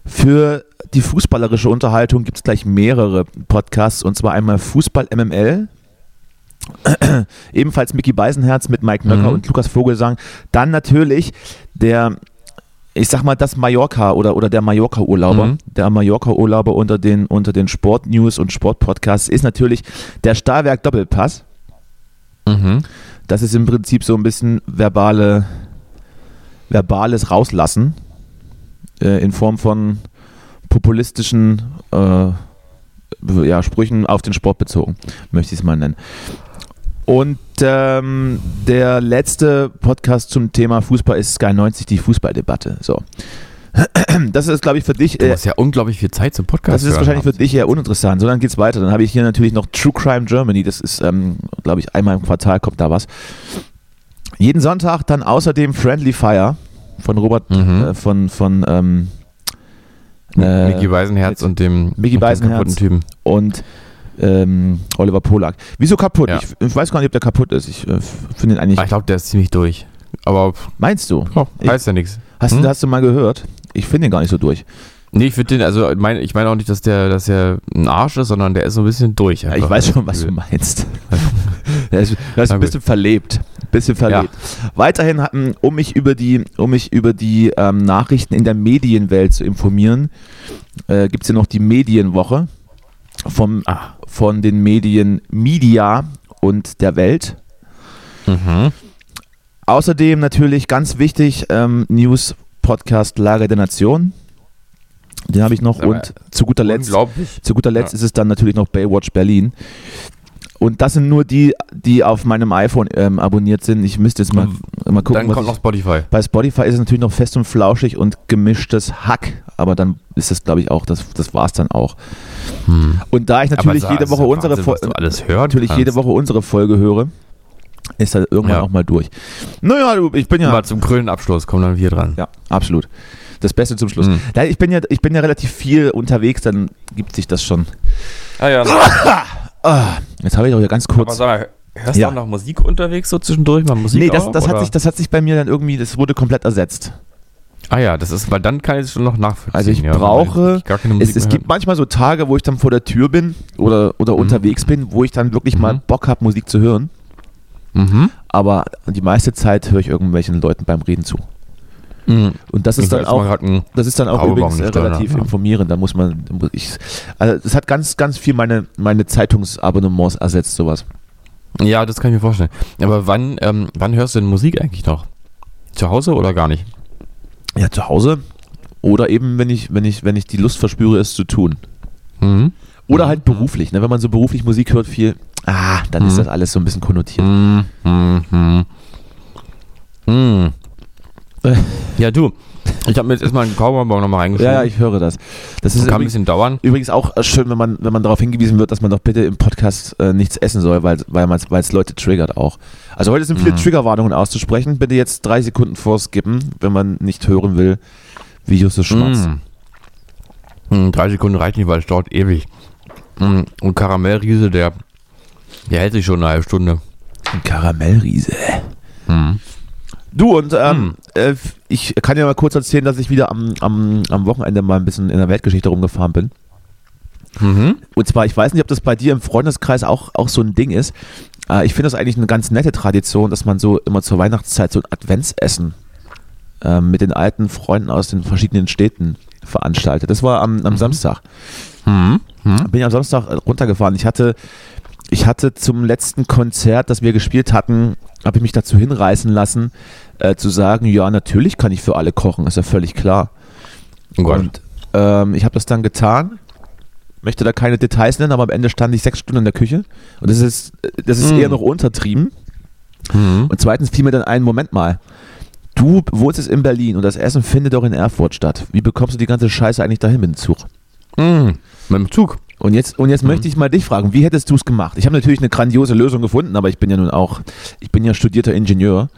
[SPEAKER 1] Für die fußballerische Unterhaltung gibt es gleich mehrere Podcasts und zwar einmal Fußball MML. Ebenfalls Mickey Beisenherz mit Mike Nöcker
[SPEAKER 2] Mhm.
[SPEAKER 1] und Lukas Vogelsang. Dann natürlich der, ich sag mal, das Mallorca oder, oder der Mallorca-Urlauber.
[SPEAKER 2] Mhm.
[SPEAKER 1] Der Mallorca-Urlauber unter den, unter den Sport-News und Sport-Podcasts ist natürlich der Stahlwerk Doppelpass.
[SPEAKER 2] Mhm.
[SPEAKER 1] Das ist im Prinzip so ein bisschen verbale, verbales Rauslassen äh, in Form von populistischen äh, ja, Sprüchen auf den Sport bezogen, möchte ich es mal nennen. Und ähm, der letzte Podcast zum Thema Fußball ist Sky 90, die Fußballdebatte. So. Das ist, glaube ich, für dich.
[SPEAKER 2] Du
[SPEAKER 1] Äh,
[SPEAKER 2] hast ja unglaublich viel Zeit zum Podcast.
[SPEAKER 1] das ist wahrscheinlich für dich eher uninteressant. So, dann geht's weiter. Dann habe ich hier natürlich noch True Crime Germany. Das ist, ähm, glaube ich, einmal im Quartal kommt da was. Jeden Sonntag dann außerdem Friendly Fire von Robert,
[SPEAKER 2] Mhm.
[SPEAKER 1] äh, von, von ähm, äh,
[SPEAKER 2] Mickey Weisenherz und dem,
[SPEAKER 1] Mickey
[SPEAKER 2] und
[SPEAKER 1] Beisenherz.
[SPEAKER 2] kaputten Typen.
[SPEAKER 1] und ähm, Oliver Polak. Wieso kaputt?
[SPEAKER 2] Ja.
[SPEAKER 1] Ich, ich weiß gar nicht, ob der kaputt ist. Ich äh, finde ihn eigentlich.
[SPEAKER 2] Ah, Ich glaube, der ist ziemlich durch. Aber
[SPEAKER 1] Meinst du?
[SPEAKER 2] oh,
[SPEAKER 1] Ich-
[SPEAKER 2] heißt ja nichts.
[SPEAKER 1] Hast,
[SPEAKER 2] Hm?
[SPEAKER 1] du hast du mal gehört? Ich finde ihn gar nicht so durch.
[SPEAKER 2] Nee, ich finde den, also mein, ich meine auch nicht, dass der, dass er ein Arsch ist, sondern der ist so ein bisschen durch.
[SPEAKER 1] Ja, ich weiß schon, was du meinst. Er ist, ein bisschen verlebt. Bisschen verlebt. Weiterhin, hatten, um mich über die, um mich über die ähm, Nachrichten in der Medienwelt zu informieren, äh, gibt es hier noch die Medienwoche vom,
[SPEAKER 2] Ah.
[SPEAKER 1] von den Medien Media und der Welt.
[SPEAKER 2] Mhm.
[SPEAKER 1] Außerdem natürlich ganz wichtig, ähm, News Podcast Lage der Nation. Den habe ich noch.
[SPEAKER 2] Aber
[SPEAKER 1] Und zu guter Letzt zu guter Letzt
[SPEAKER 2] Ja.
[SPEAKER 1] ist es dann natürlich noch Baywatch Berlin. Und das sind nur die, die auf meinem iPhone ähm, abonniert sind. Ich müsste jetzt mal, mal gucken.
[SPEAKER 2] Dann
[SPEAKER 1] was
[SPEAKER 2] kommt noch Spotify.
[SPEAKER 1] bei Spotify ist es natürlich noch fest und flauschig und gemischtes Hack. Aber dann ist das, glaube ich, auch, das, das war es dann auch.
[SPEAKER 2] Hm.
[SPEAKER 1] Und da ich natürlich
[SPEAKER 2] Aber
[SPEAKER 1] jede Woche unsere Folge natürlich jede. Woche unsere Folge höre, ist das irgendwann
[SPEAKER 2] Ja.
[SPEAKER 1] auch mal durch. Naja, du, ich bin ja.
[SPEAKER 2] Mal zum grünen Abschluss kommen dann wir dran.
[SPEAKER 1] Ja, absolut. Das Beste zum Schluss. Da, ich, bin ja, ich bin ja relativ viel unterwegs, dann gibt sich das schon.
[SPEAKER 2] Ah ja.
[SPEAKER 1] Ah, jetzt habe ich doch ganz kurz.
[SPEAKER 2] Aber sag mal, hörst
[SPEAKER 1] Ja.
[SPEAKER 2] du auch noch Musik unterwegs so zwischendurch? Mal Musik
[SPEAKER 1] Nee, das,
[SPEAKER 2] auch,
[SPEAKER 1] das, hat sich, das hat sich bei mir dann irgendwie, das wurde komplett ersetzt.
[SPEAKER 2] Ah ja, das ist, weil dann kann ich es schon noch nachvollziehen.
[SPEAKER 1] Also ich
[SPEAKER 2] ja,
[SPEAKER 1] brauche-
[SPEAKER 2] ich gar keine Musik
[SPEAKER 1] Es, es gibt manchmal so Tage, wo ich dann vor der Tür bin oder, oder
[SPEAKER 2] Mhm.
[SPEAKER 1] unterwegs bin, wo ich dann wirklich mal
[SPEAKER 2] Mhm.
[SPEAKER 1] Bock habe, Musik zu hören.
[SPEAKER 2] höre. Mhm.
[SPEAKER 1] Aber die meiste Zeit höre ich irgendwelchen Leuten beim Reden zu.
[SPEAKER 2] Mhm.
[SPEAKER 1] Und das ist
[SPEAKER 2] Ich
[SPEAKER 1] dann auch,
[SPEAKER 2] ein-
[SPEAKER 1] das ist dann auch übrigens relativ
[SPEAKER 2] ja.
[SPEAKER 1] informierend. Da muss man, ich, also das hat ganz, ganz viel meine, meine Zeitungsabonnements ersetzt, sowas.
[SPEAKER 2] Ja, das kann ich mir vorstellen. Aber wann, ähm, wann hörst du denn Musik eigentlich noch? Zu Hause oder gar nicht?
[SPEAKER 1] Ja, zu Hause. Oder eben, wenn ich, wenn ich, wenn ich die Lust verspüre, es zu tun.
[SPEAKER 2] Mhm.
[SPEAKER 1] Oder halt beruflich, ne? wenn man so beruflich Musik hört, viel, ah, dann ist
[SPEAKER 2] Mhm.
[SPEAKER 1] das alles so ein bisschen konnotiert.
[SPEAKER 2] Mhm. Mhm. Ja, du, ich habe mir jetzt erstmal einen Cowboy-Bau nochmal reingeschoben.
[SPEAKER 1] Ja, ja, ich höre das. Das ist
[SPEAKER 2] kann ein
[SPEAKER 1] übrigens,
[SPEAKER 2] bisschen dauern.
[SPEAKER 1] übrigens auch äh, schön, wenn man, wenn man darauf hingewiesen wird, dass man doch bitte im Podcast äh, nichts essen soll, weil man- weil es Leute triggert auch. Also heute sind viele
[SPEAKER 2] Mhm.
[SPEAKER 1] Triggerwarnungen auszusprechen. Bitte jetzt drei Sekunden vorskippen, wenn man nicht hören will, wie Justus schmatzt.
[SPEAKER 2] Mhm. Mhm, drei Sekunden reicht nicht, weil es dauert ewig. Mhm. Und Karamellriese, der Der hält sich schon eine halbe Stunde.
[SPEAKER 1] Ein Karamellriese.
[SPEAKER 2] Hm.
[SPEAKER 1] Du und ähm, äh, ich kann ja mal kurz erzählen, dass ich wieder am, am, am Wochenende mal ein bisschen in der Weltgeschichte rumgefahren bin.
[SPEAKER 2] Mhm.
[SPEAKER 1] Und zwar, ich weiß nicht, ob das bei dir im Freundeskreis auch, auch so ein Ding ist. Äh, ich finde das eigentlich eine ganz nette Tradition, dass man so immer zur Weihnachtszeit so ein Adventsessen äh, mit den alten Freunden aus den verschiedenen Städten veranstaltet. Das war am, am Samstag.
[SPEAKER 2] Mhm. Mhm.
[SPEAKER 1] Bin ich am Samstag runtergefahren. Ich hatte, ich hatte zum letzten Konzert, das wir gespielt hatten, habe ich mich dazu hinreißen lassen, äh, zu sagen, ja, natürlich kann ich für alle kochen, ist ja völlig klar.
[SPEAKER 2] Oh.
[SPEAKER 1] Und ähm, ich habe das dann getan. Möchte da keine Details nennen, aber am Ende stand ich sechs Stunden in der Küche. Und das ist, das ist
[SPEAKER 2] Mm.
[SPEAKER 1] eher noch untertrieben.
[SPEAKER 2] Mhm.
[SPEAKER 1] Und zweitens fiel mir dann ein, Moment mal. Du wohnst jetzt in Berlin und das Essen findet doch in Erfurt statt. Wie bekommst du die ganze Scheiße eigentlich dahin mit dem Zug?
[SPEAKER 2] Mhm. Mit dem Zug.
[SPEAKER 1] Und jetzt, und jetzt möchte ich mal dich fragen, wie hättest du es gemacht? Ich habe natürlich eine grandiose Lösung gefunden, aber ich bin ja nun auch, ich bin ja studierter Ingenieur.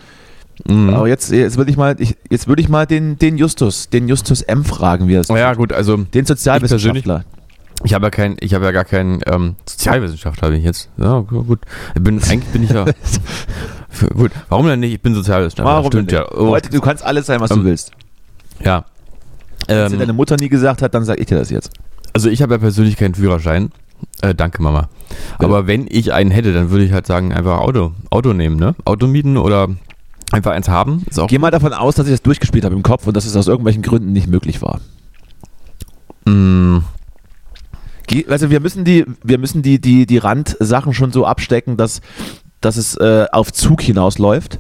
[SPEAKER 2] Mhm.
[SPEAKER 1] Aber jetzt, jetzt würde ich mal, ich, jetzt würde ich mal den, den Justus, den Justus M fragen, wie er es
[SPEAKER 2] Oh ja, gut, also
[SPEAKER 1] Den Sozialwissenschaftler.
[SPEAKER 2] ich habe ja kein, ich habe ja gar keinen ähm, Sozialwissenschaftler bin ich jetzt. Ja, gut. Ich bin, eigentlich bin ich ja. Für- gut, warum denn nicht? Ich bin Sozialwissenschaftler.
[SPEAKER 1] Warum
[SPEAKER 2] Stimmt
[SPEAKER 1] denn
[SPEAKER 2] ja. Oh,
[SPEAKER 1] Heute, du kannst alles sein, was du
[SPEAKER 2] Ähm,
[SPEAKER 1] willst.
[SPEAKER 2] ja.
[SPEAKER 1] Wenn dir deine
[SPEAKER 2] Ähm,
[SPEAKER 1] Mutter nie gesagt hat, dann sag ich dir das jetzt.
[SPEAKER 2] Also ich habe ja persönlich keinen Führerschein. Äh, danke, Mama. Aber wenn ich einen hätte, dann würde ich halt sagen, einfach Auto, Auto nehmen, ne? Auto mieten oder einfach eins haben. Ist
[SPEAKER 1] Geh mal davon aus, dass ich das durchgespielt habe im Kopf und dass es aus irgendwelchen Gründen nicht möglich war.
[SPEAKER 2] Mm,
[SPEAKER 1] also wir müssen die, wir müssen die, die, die Randsachen schon so abstecken, dass, dass es äh, auf Zug hinausläuft.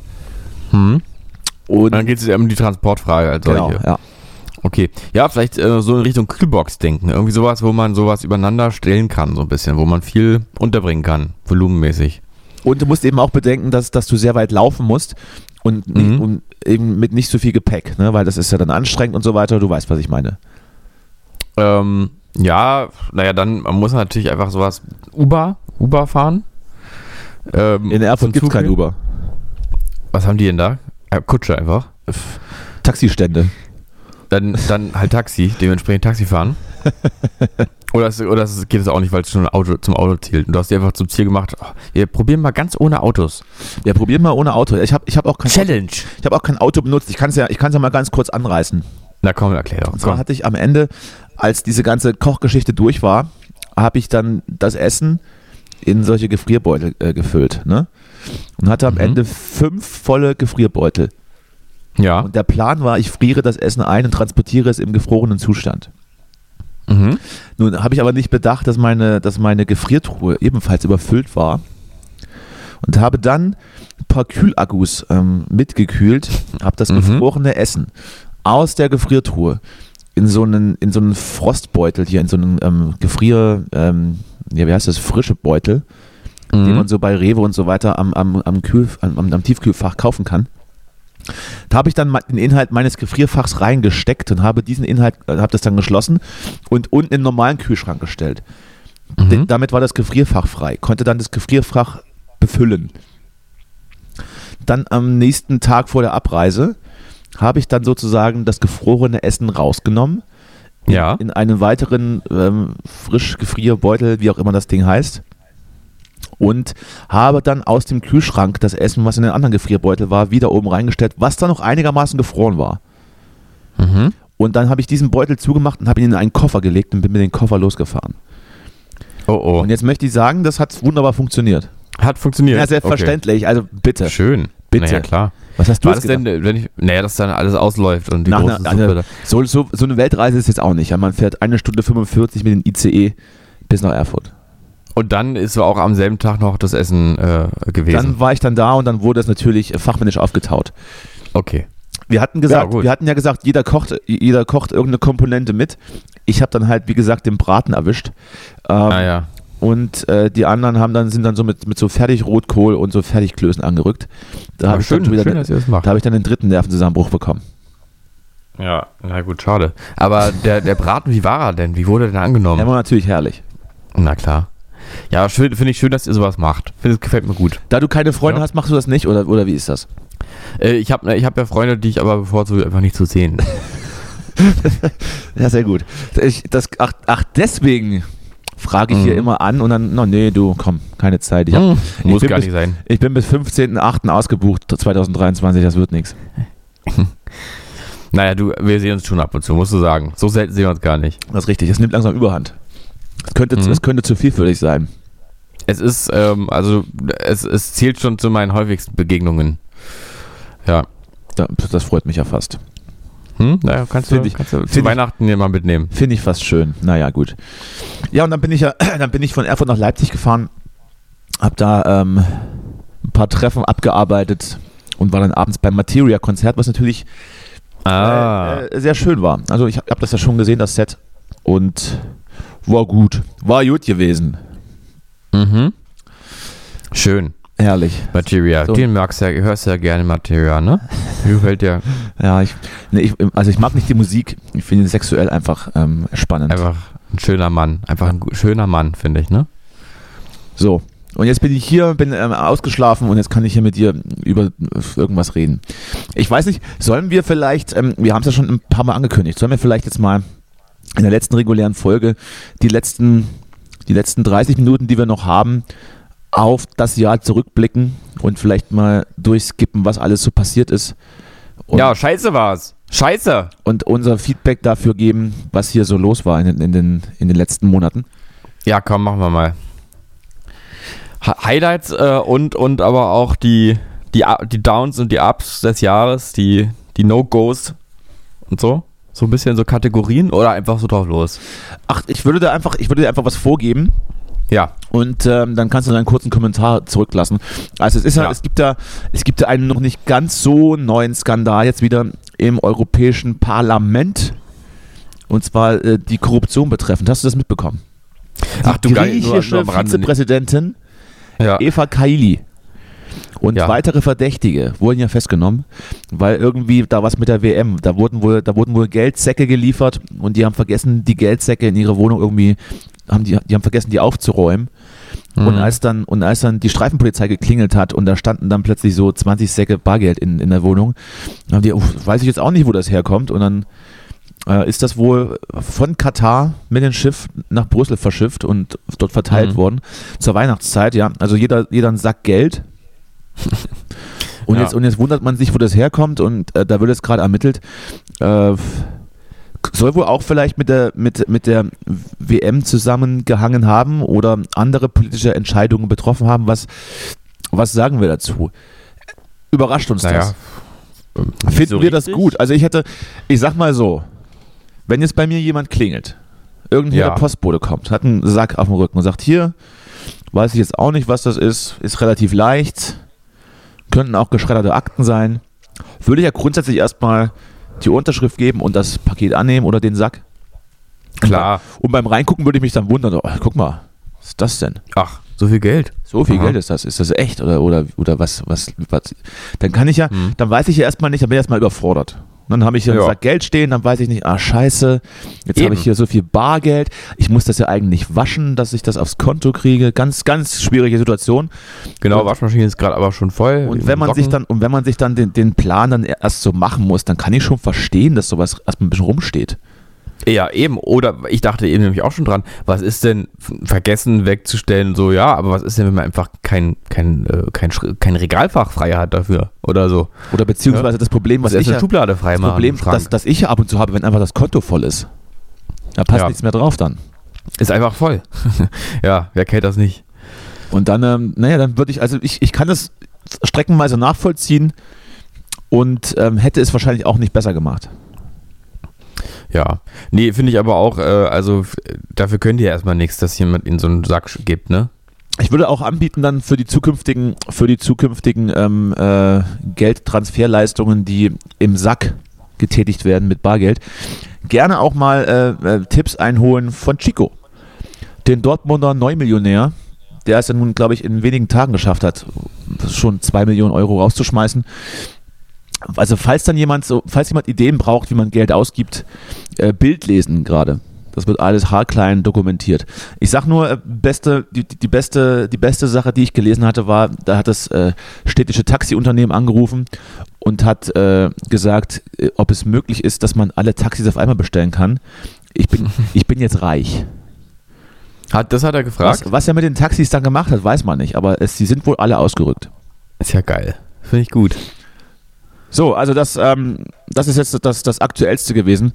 [SPEAKER 2] hm.
[SPEAKER 1] Und
[SPEAKER 2] Dann geht es ja um die Transportfrage als
[SPEAKER 1] genau,
[SPEAKER 2] solche.
[SPEAKER 1] ja.
[SPEAKER 2] Okay. Ja, vielleicht äh, so in Richtung Kühlbox denken. Irgendwie sowas, wo man sowas übereinander stellen kann, so ein bisschen, wo man viel unterbringen kann, volumenmäßig.
[SPEAKER 1] Und du musst eben auch bedenken, dass, dass du sehr weit laufen musst und, nicht,
[SPEAKER 2] Mhm.
[SPEAKER 1] und eben mit nicht so viel Gepäck, ne? weil das ist ja dann anstrengend und so weiter. Du weißt, was ich meine.
[SPEAKER 2] Ähm, ja, naja, dann man muss natürlich einfach sowas Uber, Uber fahren. Ähm,
[SPEAKER 1] In Erfurt gibt es kein. Uber.
[SPEAKER 2] Was haben die denn da? Äh, Kutsche einfach.
[SPEAKER 1] Taxistände.
[SPEAKER 2] Dann, dann halt Taxi, dementsprechend Taxi fahren. oder es, oder es geht es auch nicht, weil es schon ein Auto, zum Auto zielt. Und du hast dir einfach zum Ziel gemacht, oh, wir probieren mal ganz ohne Autos.
[SPEAKER 1] Ja, probier mal ohne Auto. Ich habe ich hab auch, kein-
[SPEAKER 2] Challenge.
[SPEAKER 1] ich hab auch kein Auto benutzt. Ich kann es ja, ich kann's ja mal ganz kurz anreißen.
[SPEAKER 2] Na komm, erklär doch.
[SPEAKER 1] Und zwar
[SPEAKER 2] Komm.
[SPEAKER 1] hatte ich am Ende, als diese ganze Kochgeschichte durch war, habe ich dann das Essen in solche Gefrierbeutel äh, gefüllt. Ne? Und hatte am
[SPEAKER 2] Mhm.
[SPEAKER 1] Ende fünf volle Gefrierbeutel.
[SPEAKER 2] Ja.
[SPEAKER 1] Und der Plan war, ich friere das Essen ein und transportiere es im gefrorenen Zustand.
[SPEAKER 2] Mhm.
[SPEAKER 1] Nun habe ich aber nicht bedacht, dass meine, dass meine Gefriertruhe ebenfalls überfüllt war. Und habe dann ein paar Kühlakkus ähm, mitgekühlt, habe das
[SPEAKER 2] Mhm.
[SPEAKER 1] gefrorene Essen aus der Gefriertruhe in so einen, in so einen Frostbeutel hier, in so einen ähm, Gefrier, ähm, ja, wie heißt das, frische Beutel, den
[SPEAKER 2] Mhm.
[SPEAKER 1] man so bei Rewe und so weiter am, am, am, Kühl, am, am Tiefkühlfach kaufen kann. Da habe ich dann den Inhalt meines Gefrierfachs reingesteckt und habe diesen Inhalt, äh, habe das dann geschlossen und unten in den normalen Kühlschrank gestellt.
[SPEAKER 2] Mhm.
[SPEAKER 1] Damit war das Gefrierfach frei, konnte dann das Gefrierfach befüllen. Dann am nächsten Tag vor der Abreise habe ich dann sozusagen das gefrorene Essen rausgenommen, in,
[SPEAKER 2] Ja.
[SPEAKER 1] in einen weiteren ähm, Frischgefrierbeutel, wie auch immer das Ding heißt, und habe dann aus dem Kühlschrank das Essen, was in den anderen Gefrierbeutel war, wieder oben reingestellt, was dann noch einigermaßen gefroren war.
[SPEAKER 2] Mhm.
[SPEAKER 1] Und dann habe ich diesen Beutel zugemacht und habe ihn in einen Koffer gelegt und bin mit dem Koffer losgefahren.
[SPEAKER 2] Oh oh.
[SPEAKER 1] Und jetzt möchte ich sagen, das hat wunderbar funktioniert.
[SPEAKER 2] Hat funktioniert.
[SPEAKER 1] Ja, selbstverständlich. Also bitte.
[SPEAKER 2] Okay. Schön.
[SPEAKER 1] Bitte.
[SPEAKER 2] Naja, klar.
[SPEAKER 1] Was hast du
[SPEAKER 2] das denn, wenn ich, naja, dass dann alles ausläuft und die
[SPEAKER 1] Nach
[SPEAKER 2] große
[SPEAKER 1] einer-
[SPEAKER 2] da.
[SPEAKER 1] So, so, so eine Weltreise ist jetzt auch nicht. Man fährt eine Stunde 45 mit dem ICE bis nach Erfurt.
[SPEAKER 2] Und dann ist auch am selben Tag noch das Essen äh, gewesen.
[SPEAKER 1] Dann war ich dann da und dann wurde es natürlich fachmännisch aufgetaut.
[SPEAKER 2] okay.
[SPEAKER 1] Wir hatten gesagt,
[SPEAKER 2] gut.
[SPEAKER 1] wir hatten ja gesagt, jeder kocht, jeder kocht irgendeine Komponente mit. Ich habe dann halt, wie gesagt, den Braten erwischt. Ähm,
[SPEAKER 2] Ah ja.
[SPEAKER 1] Und äh, die anderen haben dann, sind dann so mit, mit so fertig Rotkohl und so Fertigklößen angerückt. Da habe
[SPEAKER 2] Aber
[SPEAKER 1] ich, dann
[SPEAKER 2] schön,
[SPEAKER 1] schon wieder
[SPEAKER 2] schön,
[SPEAKER 1] den-
[SPEAKER 2] dass ihr das macht.
[SPEAKER 1] da hab ich dann den dritten Nervenzusammenbruch bekommen.
[SPEAKER 2] Ja, na gut, schade. Aber der, der Braten, wie war er denn? Wie wurde er denn angenommen?
[SPEAKER 1] Der war natürlich herrlich.
[SPEAKER 2] Na klar. Ja, finde ich schön, dass ihr sowas macht. Finde, es gefällt mir gut.
[SPEAKER 1] Da du keine Freunde
[SPEAKER 2] Ja.
[SPEAKER 1] hast, machst du das nicht oder, oder wie ist das?
[SPEAKER 2] Äh, ich habe ich hab ja Freunde, die ich aber bevorzuge, einfach nicht zu sehen.
[SPEAKER 1] Ja, sehr gut. Ich, das, ach, ach, deswegen frage ich hier immer an und dann, no, nee, du, komm, keine Zeit. Ich, hab,
[SPEAKER 2] Hm,
[SPEAKER 1] ich
[SPEAKER 2] muss
[SPEAKER 1] bin
[SPEAKER 2] gar
[SPEAKER 1] bis,
[SPEAKER 2] nicht sein.
[SPEAKER 1] Ich bin bis 15.08. ausgebucht, 2023, das wird nichts.
[SPEAKER 2] Naja, du, wir sehen uns schon ab und zu, musst du sagen. So selten sehen wir uns gar nicht.
[SPEAKER 1] Das ist richtig, es nimmt langsam Überhand. Es könnte,
[SPEAKER 2] Mhm.
[SPEAKER 1] es könnte zu viel für dich sein.
[SPEAKER 2] Es ist, ähm, also, es, es zählt schon zu meinen häufigsten Begegnungen. Ja.
[SPEAKER 1] Da- Das freut mich ja fast.
[SPEAKER 2] Hm? Naja, kannst du,
[SPEAKER 1] ich-
[SPEAKER 2] kannst du zu Weihnachten hier mal mitnehmen.
[SPEAKER 1] Finde ich fast schön. Naja, gut. Ja, und dann bin ich ja, dann bin ich von Erfurt nach Leipzig gefahren, hab da ähm, ein paar Treffen abgearbeitet und war dann abends beim Materia-Konzert, was natürlich
[SPEAKER 2] Ah.
[SPEAKER 1] äh, äh, sehr schön war. Also ich habe hab das ja schon gesehen, das Set, und war gut. War gut gewesen.
[SPEAKER 2] Mhm. Schön.
[SPEAKER 1] Herrlich.
[SPEAKER 2] Materia.
[SPEAKER 1] So.
[SPEAKER 2] Den magst du ja, hörst du ja gerne Materia, ne? Wie gefällt dir?
[SPEAKER 1] Ja, ich, nee, ich, also ich mag nicht die Musik, ich finde ihn sexuell einfach ähm, spannend.
[SPEAKER 2] Einfach ein schöner Mann. Einfach ein schöner Mann, finde ich, ne?
[SPEAKER 1] So. Und jetzt bin ich hier, bin ähm, ausgeschlafen und jetzt kann ich hier mit dir über irgendwas reden. Ich weiß nicht, sollen wir vielleicht, ähm, wir haben es ja schon ein paar Mal angekündigt, sollen wir vielleicht jetzt mal in der letzten regulären Folge die letzten, die letzten 30 Minuten, die wir noch haben, auf das Jahr zurückblicken und vielleicht mal durchskippen, was alles so passiert ist. Und,
[SPEAKER 2] ja, scheiße war's. Scheiße.
[SPEAKER 1] und unser Feedback dafür geben, was hier so los war in, den- in, den, in den letzten Monaten.
[SPEAKER 2] Ja, komm, machen wir mal. Hi- Highlights äh, und, und aber auch die, die, die Downs und die Ups des Jahres, die, die No-Gos und so. So ein bisschen so Kategorien oder einfach so drauf los.
[SPEAKER 1] Ach, ich würde da einfach, ich würde dir einfach was vorgeben.
[SPEAKER 2] Ja.
[SPEAKER 1] Und ähm, dann kannst du einen kurzen Kommentar zurücklassen. Also es ist ja,
[SPEAKER 2] Ja.
[SPEAKER 1] es gibt da, es gibt da einen noch nicht ganz so neuen Skandal jetzt wieder im Europäischen Parlament. Und zwar äh, die Korruption betreffend. Hast du das mitbekommen?
[SPEAKER 2] Ach
[SPEAKER 1] die
[SPEAKER 2] du geil, nur-
[SPEAKER 1] griechische. Vizepräsidentin
[SPEAKER 2] Ja.
[SPEAKER 1] Eva Kaili und
[SPEAKER 2] Ja.
[SPEAKER 1] weitere Verdächtige wurden ja festgenommen, weil irgendwie da was mit der WM, da wurden wohl, da wurden wohl Geldsäcke geliefert und die haben vergessen, die Geldsäcke in ihre Wohnung irgendwie, haben die, die haben vergessen, die aufzuräumen. Und
[SPEAKER 2] Mhm.
[SPEAKER 1] als dann, und als dann die Streifenpolizei geklingelt hat und da standen dann plötzlich so 20 Säcke Bargeld in, in der Wohnung, dann haben die, weiß ich jetzt auch nicht, wo das herkommt. Und dann äh, ist das wohl von Katar mit dem Schiff nach Brüssel verschifft und dort verteilt
[SPEAKER 2] Mhm.
[SPEAKER 1] worden zur Weihnachtszeit, ja. Also jeder, jeder einen Sack Geld. Und,
[SPEAKER 2] Ja.
[SPEAKER 1] jetzt, und jetzt wundert man sich, wo das herkommt und äh, da wird jetzt gerade ermittelt. Äh, soll wohl auch vielleicht mit der, mit, mit der WM zusammengehangen haben oder andere politische Entscheidungen betroffen haben. Was, was sagen wir dazu? Überrascht uns
[SPEAKER 2] Naja.
[SPEAKER 1] das?
[SPEAKER 2] Nicht
[SPEAKER 1] Finden
[SPEAKER 2] so
[SPEAKER 1] wir das gut? Also ich hätte, ich sag mal so, wenn jetzt bei mir jemand klingelt, irgendwie
[SPEAKER 2] Ja.
[SPEAKER 1] der Postbote kommt, hat einen Sack auf dem Rücken und sagt, hier, weiß ich jetzt auch nicht, was das ist, ist relativ leicht, könnten auch geschredderte Akten sein, würde ich ja grundsätzlich erstmal die Unterschrift geben und das Paket annehmen oder den Sack.
[SPEAKER 2] Klar.
[SPEAKER 1] Und beim Reingucken würde ich mich dann wundern, oh, guck mal, was ist das denn?
[SPEAKER 2] Ach, so viel Geld.
[SPEAKER 1] So viel
[SPEAKER 2] Aha.
[SPEAKER 1] Geld ist das. Ist das echt oder, oder, oder was, was, was? Dann kann ich ja,
[SPEAKER 2] Hm.
[SPEAKER 1] dann weiß ich ja erstmal nicht, dann bin ich erstmal überfordert. Dann habe ich hier
[SPEAKER 2] Ja.
[SPEAKER 1] Sack Geld stehen, dann weiß ich nicht, ah scheiße, jetzt habe ich hier so viel Bargeld. Ich muss das ja eigentlich waschen, dass ich das aufs Konto kriege. Ganz, ganz schwierige Situation.
[SPEAKER 2] Genau,
[SPEAKER 1] Und-
[SPEAKER 2] Waschmaschine ist gerade aber schon voll.
[SPEAKER 1] Und wenn man sich dann, und wenn man sich dann den, den Plan dann erst so machen muss, dann kann ich schon verstehen, dass sowas erstmal ein bisschen rumsteht.
[SPEAKER 2] Ja, eben. Oder ich dachte eben nämlich auch schon dran, was ist denn vergessen wegzustellen? So, ja, aber was ist denn, wenn man einfach kein, kein, äh, kein, kein Regalfach frei hat dafür? Oder so.
[SPEAKER 1] Oder beziehungsweise das Problem, was
[SPEAKER 2] Was
[SPEAKER 1] ich
[SPEAKER 2] eine
[SPEAKER 1] ja,
[SPEAKER 2] Schublade frei
[SPEAKER 1] das
[SPEAKER 2] machen?
[SPEAKER 1] Problem, das, das ich ja ab und zu habe, wenn einfach das Konto voll ist. Da passt
[SPEAKER 2] Ja.
[SPEAKER 1] nichts mehr drauf dann.
[SPEAKER 2] ist einfach voll. ja, wer kennt das nicht?
[SPEAKER 1] Und dann, ähm, naja, dann würde ich, also ich, ich kann das streckenweise nachvollziehen und ähm, hätte es wahrscheinlich auch nicht besser gemacht.
[SPEAKER 2] Ja. Nee, finde ich aber auch, äh, also dafür könnt ihr erstmal nichts, dass jemand in so einen Sack gibt, ne?
[SPEAKER 1] Ich würde auch anbieten dann für die zukünftigen, für die zukünftigen ähm, äh, Geldtransferleistungen, die im Sack getätigt werden mit Bargeld, gerne auch mal äh, äh, Tipps einholen von Chico, den Dortmunder Neumillionär, der es ja nun, glaube ich, in wenigen Tagen geschafft hat, schon zwei Millionen Euro rauszuschmeißen. Also falls dann jemand so, falls jemand Ideen braucht, wie man Geld ausgibt, äh, Bild lesen gerade. Das wird alles haarklein dokumentiert. Ich sag nur, äh, beste, die, die, beste, die beste Sache, die ich gelesen hatte, war, da hat das äh, städtische Taxiunternehmen angerufen und hat äh, gesagt, äh, ob es möglich ist, dass man alle Taxis auf einmal bestellen kann. Ich bin, ich bin jetzt reich.
[SPEAKER 2] Hat, das hat er gefragt.
[SPEAKER 1] Was, was er mit den Taxis dann gemacht hat, weiß man nicht, aber es, sie sind wohl alle ausgerückt.
[SPEAKER 2] Ist ja geil. Finde ich gut.
[SPEAKER 1] So, also das, ähm, das ist jetzt das, das Aktuellste gewesen.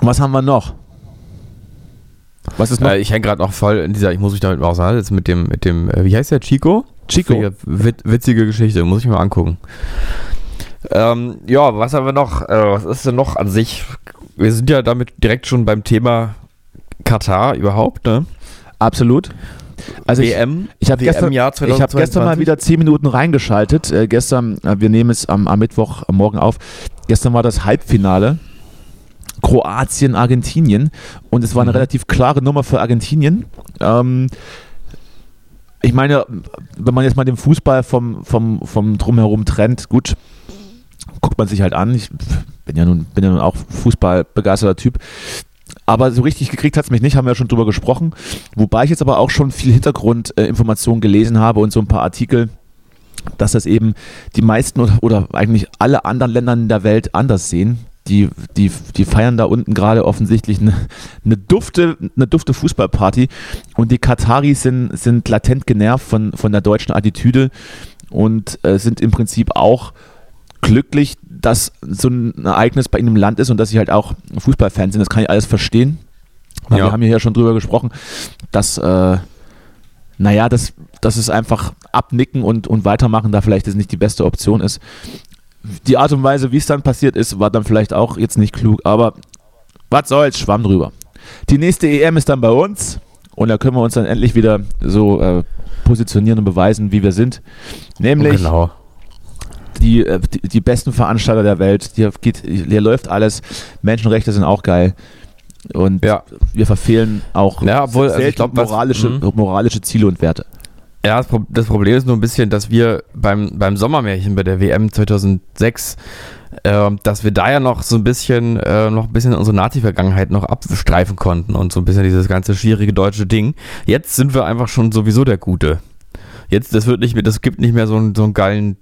[SPEAKER 1] Was haben wir noch?
[SPEAKER 2] Was ist noch? Äh, ich hänge gerade noch voll in dieser, ich muss mich damit mal auseinandersetzen mit dem, mit dem, äh, wie heißt der, Chico?
[SPEAKER 1] Chico.
[SPEAKER 2] Wit witzige Geschichte, muss ich mir mal angucken. Ähm, ja, was haben wir noch? Äh, was ist denn noch an sich? Wir sind ja damit direkt schon beim Thema Katar überhaupt, ne?
[SPEAKER 1] Absolut.
[SPEAKER 2] Also WM,
[SPEAKER 1] ich, ich habe gestern, hab gestern mal wieder zehn Minuten reingeschaltet. Äh, gestern, äh, wir nehmen es am, am Mittwoch am Morgen auf. Gestern war das Halbfinale. Kroatien, Argentinien. Und es war eine mhm. relativ klare Nummer für Argentinien. Ähm, ich meine, wenn man jetzt mal den Fußball vom, vom, vom Drumherum trennt, gut, guckt man sich halt an. Ich bin ja nun, bin ja nun auch Fußballbegeisterter Typ. Aber so richtig gekriegt hat es mich nicht, haben wir ja schon drüber gesprochen. Wobei ich jetzt aber auch schon viel Hintergrundinformationen gelesen habe und so ein paar Artikel, dass das eben die meisten oder, eigentlich alle anderen Länder in der Welt anders sehen. Die, die, die feiern da unten gerade offensichtlich eine, eine, dufte, eine dufte Fußballparty und die Kataris sind, sind latent genervt von, von der deutschen Attitüde und äh, sind im Prinzip auch glücklich, dass so ein Ereignis bei ihnen im Land ist und dass sie halt auch Fußballfans sind. Das kann ich alles verstehen. Ja. Wir haben hier ja schon drüber gesprochen, dass, äh, naja, dass, dass es einfach abnicken und, und weitermachen da vielleicht das nicht die beste Option ist. Die Art und Weise, wie es dann passiert ist, war dann vielleicht auch jetzt nicht klug, aber was soll's, schwamm drüber. Die nächste EM ist dann bei uns und da können wir uns dann endlich wieder so äh, positionieren und beweisen, wie wir sind. Nämlich genau die, äh, die, die, besten Veranstalter der Welt. Hier, geht, hier läuft alles. Menschenrechte sind auch geil. Und ja. wir verfehlen auch
[SPEAKER 2] ja, obwohl, also ich glaub,
[SPEAKER 1] moralische, was, mhm. moralische Ziele und Werte.
[SPEAKER 2] Ja, das Problem ist nur ein bisschen, dass wir beim, beim Sommermärchen bei der WM 2006, äh, dass wir da ja noch so ein bisschen, äh, noch ein bisschen unsere Nazi-Vergangenheit noch abstreifen konnten und so ein bisschen dieses ganze schwierige deutsche Ding. Jetzt sind wir einfach schon sowieso der Gute. Jetzt, das wird nicht mehr, das gibt nicht mehr so einen, so einen geilen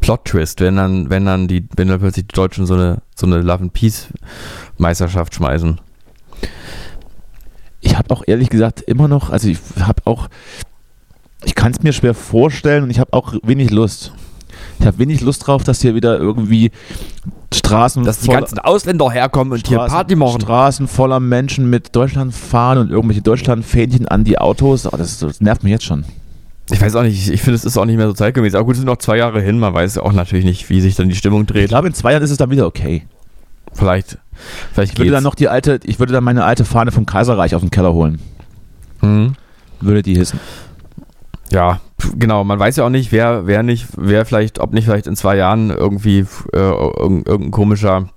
[SPEAKER 2] Plot-Twist, wenn dann, wenn dann die, wenn dann plötzlich die Deutschen so eine, so eine Love and Peace Meisterschaft schmeißen.
[SPEAKER 1] Ich habe auch ehrlich gesagt immer noch, also ich habe auch, ich kann es mir schwer vorstellen und ich habe auch wenig Lust. Ich habe wenig Lust drauf, dass hier wieder irgendwie Straßen.
[SPEAKER 2] Dass die ganzen Ausländer herkommen und Straßen, hier Party machen.
[SPEAKER 1] Straßen voller Menschen mit Deutschland fahren und irgendwelche Deutschland-Fähnchen an die Autos. Oh, das, das nervt mich jetzt schon.
[SPEAKER 2] Ich weiß auch nicht, ich, finde, es ist auch nicht mehr so zeitgemäß. Aber gut, es sind noch zwei Jahre hin, man weiß auch natürlich nicht, wie sich dann die Stimmung dreht.
[SPEAKER 1] Ich glaube, in zwei Jahren ist es dann wieder okay.
[SPEAKER 2] Vielleicht. Vielleicht
[SPEAKER 1] ich würde dann noch die alte, ich würde dann meine alte Fahne vom Kaiserreich aus dem Keller holen.
[SPEAKER 2] Mhm.
[SPEAKER 1] Würde die hissen.
[SPEAKER 2] Ja, genau, man weiß ja auch nicht, wer, wer nicht, wer vielleicht, ob nicht vielleicht in zwei Jahren irgendwie äh, irgendein komischer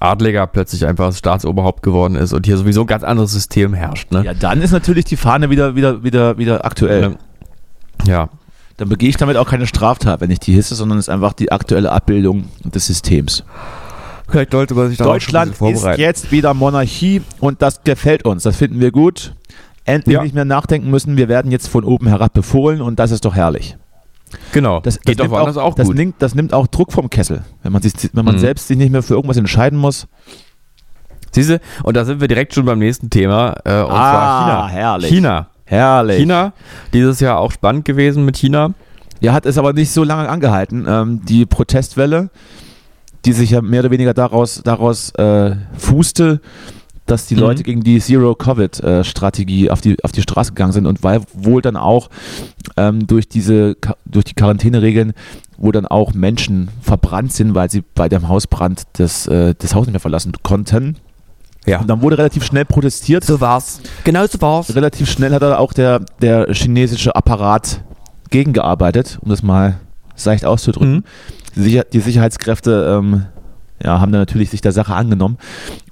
[SPEAKER 2] Adliger plötzlich einfach das Staatsoberhaupt geworden ist und hier sowieso ein ganz anderes System herrscht. Ne?
[SPEAKER 1] Ja, dann ist natürlich die Fahne wieder, wieder, wieder, wieder aktuell. Ja. Dann begehe ich damit auch keine Straftat, wenn ich die hisse, sondern es ist einfach die aktuelle Abbildung des Systems.
[SPEAKER 2] Vielleicht sollte man sich da
[SPEAKER 1] Deutschland ist jetzt wieder Monarchie und das gefällt uns. Das finden wir gut. Endlich ja. nicht mehr nachdenken müssen. Wir werden jetzt von oben herab befohlen und das ist doch herrlich.
[SPEAKER 2] Genau.
[SPEAKER 1] Das, das geht doch auch, auch das nimmt, das nimmt auch Druck vom Kessel, wenn man, sich, wenn man mhm. selbst sich nicht mehr für irgendwas entscheiden muss.
[SPEAKER 2] Siehste, und da sind wir direkt schon beim nächsten Thema, äh, und
[SPEAKER 1] ah, zwar China. herrlich.
[SPEAKER 2] China.
[SPEAKER 1] Herrlich.
[SPEAKER 2] China, dieses Jahr auch spannend gewesen mit China.
[SPEAKER 1] Ja, hat es aber nicht so lange angehalten. Ähm, die Protestwelle, die sich ja mehr oder weniger daraus, daraus äh, fußte, dass die mhm. Leute gegen die Zero-Covid-Strategie auf die, auf die Straße gegangen sind und weil wohl dann auch ähm, durch, diese, durch die Quarantäneregeln, wo dann auch Menschen verbrannt sind, weil sie bei dem Hausbrand das, äh, das Haus nicht mehr verlassen konnten. Ja. Und dann wurde relativ schnell protestiert.
[SPEAKER 2] So war's. Genau so war's.
[SPEAKER 1] Relativ schnell hat da auch der, der chinesische Apparat gegengearbeitet, um das mal seicht auszudrücken. Mhm. Die, Sicher die, Sicherheitskräfte ähm, ja, haben dann natürlich sich der Sache angenommen.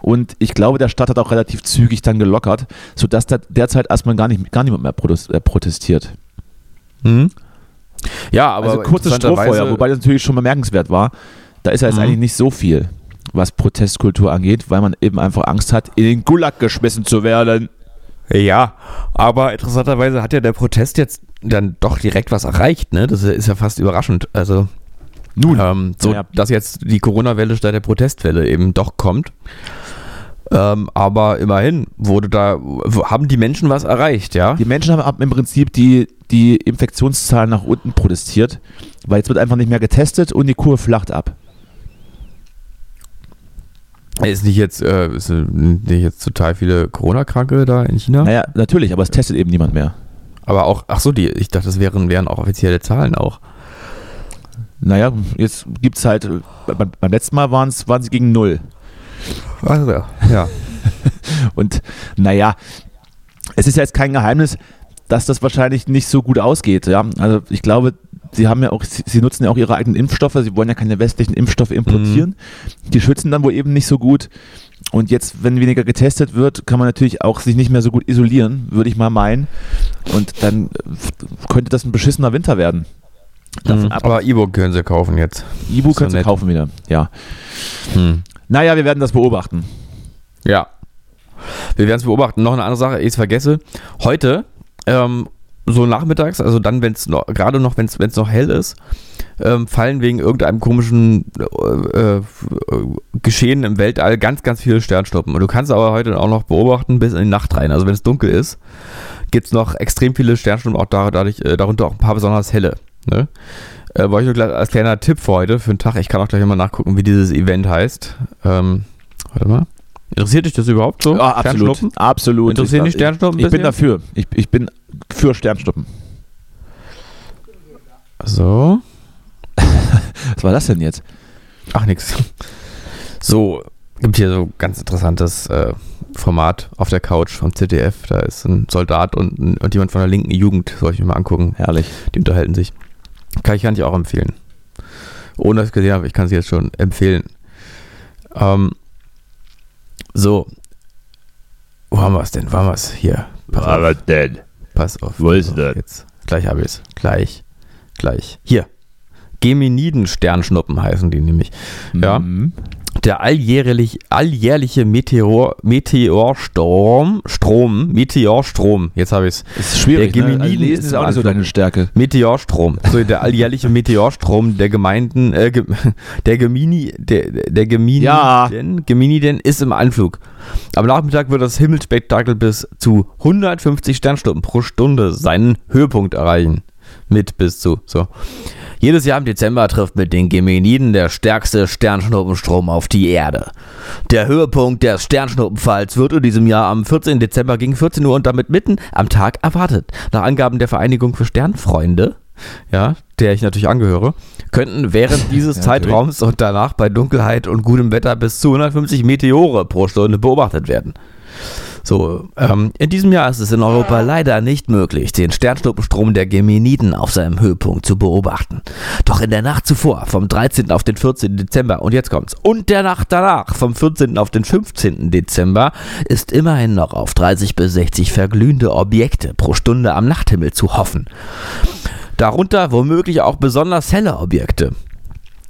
[SPEAKER 1] Und ich glaube, der Staat hat auch relativ zügig dann gelockert, sodass da derzeit erstmal gar, nicht, gar niemand mehr äh, protestiert.
[SPEAKER 2] Mhm. Ja, aber also
[SPEAKER 1] kurzes Strohfeuer, wobei das natürlich schon bemerkenswert war. Da ist ja jetzt mhm. eigentlich nicht so viel was Protestkultur angeht, weil man eben einfach Angst hat, in den Gulag geschmissen zu werden.
[SPEAKER 2] Ja, aber interessanterweise hat ja der Protest jetzt dann doch direkt was erreicht, ne? Das ist ja fast überraschend. Also, nun, ähm, so, ja. dass jetzt die Corona-Welle statt der Protestwelle eben doch kommt. Ähm, aber immerhin wurde da, haben die Menschen was erreicht, ja?
[SPEAKER 1] Die Menschen haben im Prinzip die, die Infektionszahlen nach unten protestiert, weil jetzt wird einfach nicht mehr getestet und die Kur flacht ab.
[SPEAKER 2] Ist nicht jetzt, äh, ist nicht jetzt total viele Corona-Kranke da in China?
[SPEAKER 1] Naja, natürlich, aber es testet eben niemand mehr.
[SPEAKER 2] Aber auch, ach so, die, ich dachte, das wären, wären auch offizielle Zahlen auch.
[SPEAKER 1] Naja, jetzt gibt es halt, beim, beim letzten Mal waren es gegen null.
[SPEAKER 2] Also, ja. ja.
[SPEAKER 1] Und naja, es ist ja jetzt kein Geheimnis, dass das wahrscheinlich nicht so gut ausgeht. Ja? Also ich glaube, sie haben ja auch, sie, sie nutzen ja auch ihre eigenen Impfstoffe, sie wollen ja keine westlichen Impfstoffe importieren. Mhm. Die schützen dann wohl eben nicht so gut. Und jetzt, wenn weniger getestet wird, kann man natürlich auch sich nicht mehr so gut isolieren, würde ich mal meinen. Und dann könnte das ein beschissener Winter werden.
[SPEAKER 2] Mhm. Aber E-Book können sie kaufen jetzt.
[SPEAKER 1] E-Book können sie kaufen wieder, ja. Hm. Naja, wir werden das beobachten.
[SPEAKER 2] Ja. Wir werden es beobachten. Noch eine andere Sache, ich vergesse. Heute, ähm, so nachmittags, also dann, wenn es noch, gerade noch, wenn es noch hell ist, ähm, fallen wegen irgendeinem komischen äh, äh, Geschehen im Weltall ganz, ganz viele Sternschnuppen. Und du kannst aber heute auch noch beobachten bis in die Nacht rein. Also wenn es dunkel ist, gibt es noch extrem viele Sternschnuppen, auch dadurch, äh, darunter auch ein paar besonders helle. Ne? Äh, wollte ich nur als kleiner Tipp für heute, für den Tag. Ich kann auch gleich mal nachgucken, wie dieses Event heißt. Ähm, warte mal. Interessiert dich das überhaupt so?
[SPEAKER 1] Ja, absolut. Absolut.
[SPEAKER 2] Interessiert dich Sternschnuppen?
[SPEAKER 1] Ich, ich bin dafür. Ich, ich bin für Sternschnuppen.
[SPEAKER 2] So.
[SPEAKER 1] Was war das denn jetzt?
[SPEAKER 2] Ach, nix. So, gibt hier so ganz interessantes äh, Format auf der Couch vom ZDF. Da ist ein Soldat und, und jemand von der linken Jugend. Soll ich mir mal angucken.
[SPEAKER 1] Herrlich.
[SPEAKER 2] Die unterhalten sich. Kann ich, kann ich auch empfehlen. Ohne dass ich gesehen habe, ich kann es jetzt schon empfehlen. Ähm, so. Wo haben wir es denn? Wo haben wir es? Hier.
[SPEAKER 1] Pass Aber denn?
[SPEAKER 2] Pass auf.
[SPEAKER 1] Wo ist das?
[SPEAKER 2] Jetzt. Gleich habe ich es. Gleich. Gleich. Hier. Geminiden-Sternschnuppen heißen die nämlich. Ja. Der alljährlich, alljährliche Meteor, Meteorsturm, Strom, Meteorstrom, jetzt habe ich es.
[SPEAKER 1] Ist schwierig,
[SPEAKER 2] der Geminiden
[SPEAKER 1] ne? ist auch nicht so deine Stärke.
[SPEAKER 2] Meteorstrom, so der alljährliche Meteorstrom der Gemeinden, äh, der Gemini, der, der Geminiden,
[SPEAKER 1] ja.
[SPEAKER 2] Geminiden ist im Anflug. Am Nachmittag wird das Himmelspektakel bis zu 150 Sternstunden pro Stunde seinen Höhepunkt erreichen. Mit bis zu, so. Jedes Jahr im Dezember trifft mit den Gemeniden der stärkste Sternschnuppenstrom auf die Erde. Der Höhepunkt des Sternschnuppenfalls wird in diesem Jahr am 14. Dezember gegen 14 Uhr und damit mitten am Tag erwartet. Nach Angaben der Vereinigung für Sternfreunde, ja, der ich natürlich angehöre, könnten während dieses ja, Zeitraums und danach bei Dunkelheit und gutem Wetter bis zu 150 Meteore pro Stunde beobachtet werden. So, ähm, in diesem Jahr ist es in Europa leider nicht möglich, den Sternschnuppenstrom der Geminiden auf seinem Höhepunkt zu beobachten. Doch in der Nacht zuvor, vom 13. auf den 14. Dezember, und jetzt kommt's, und der Nacht danach, vom 14. auf den 15. Dezember, ist immerhin noch auf 30 bis 60 verglühende Objekte pro Stunde am Nachthimmel zu hoffen. Darunter womöglich auch besonders helle Objekte.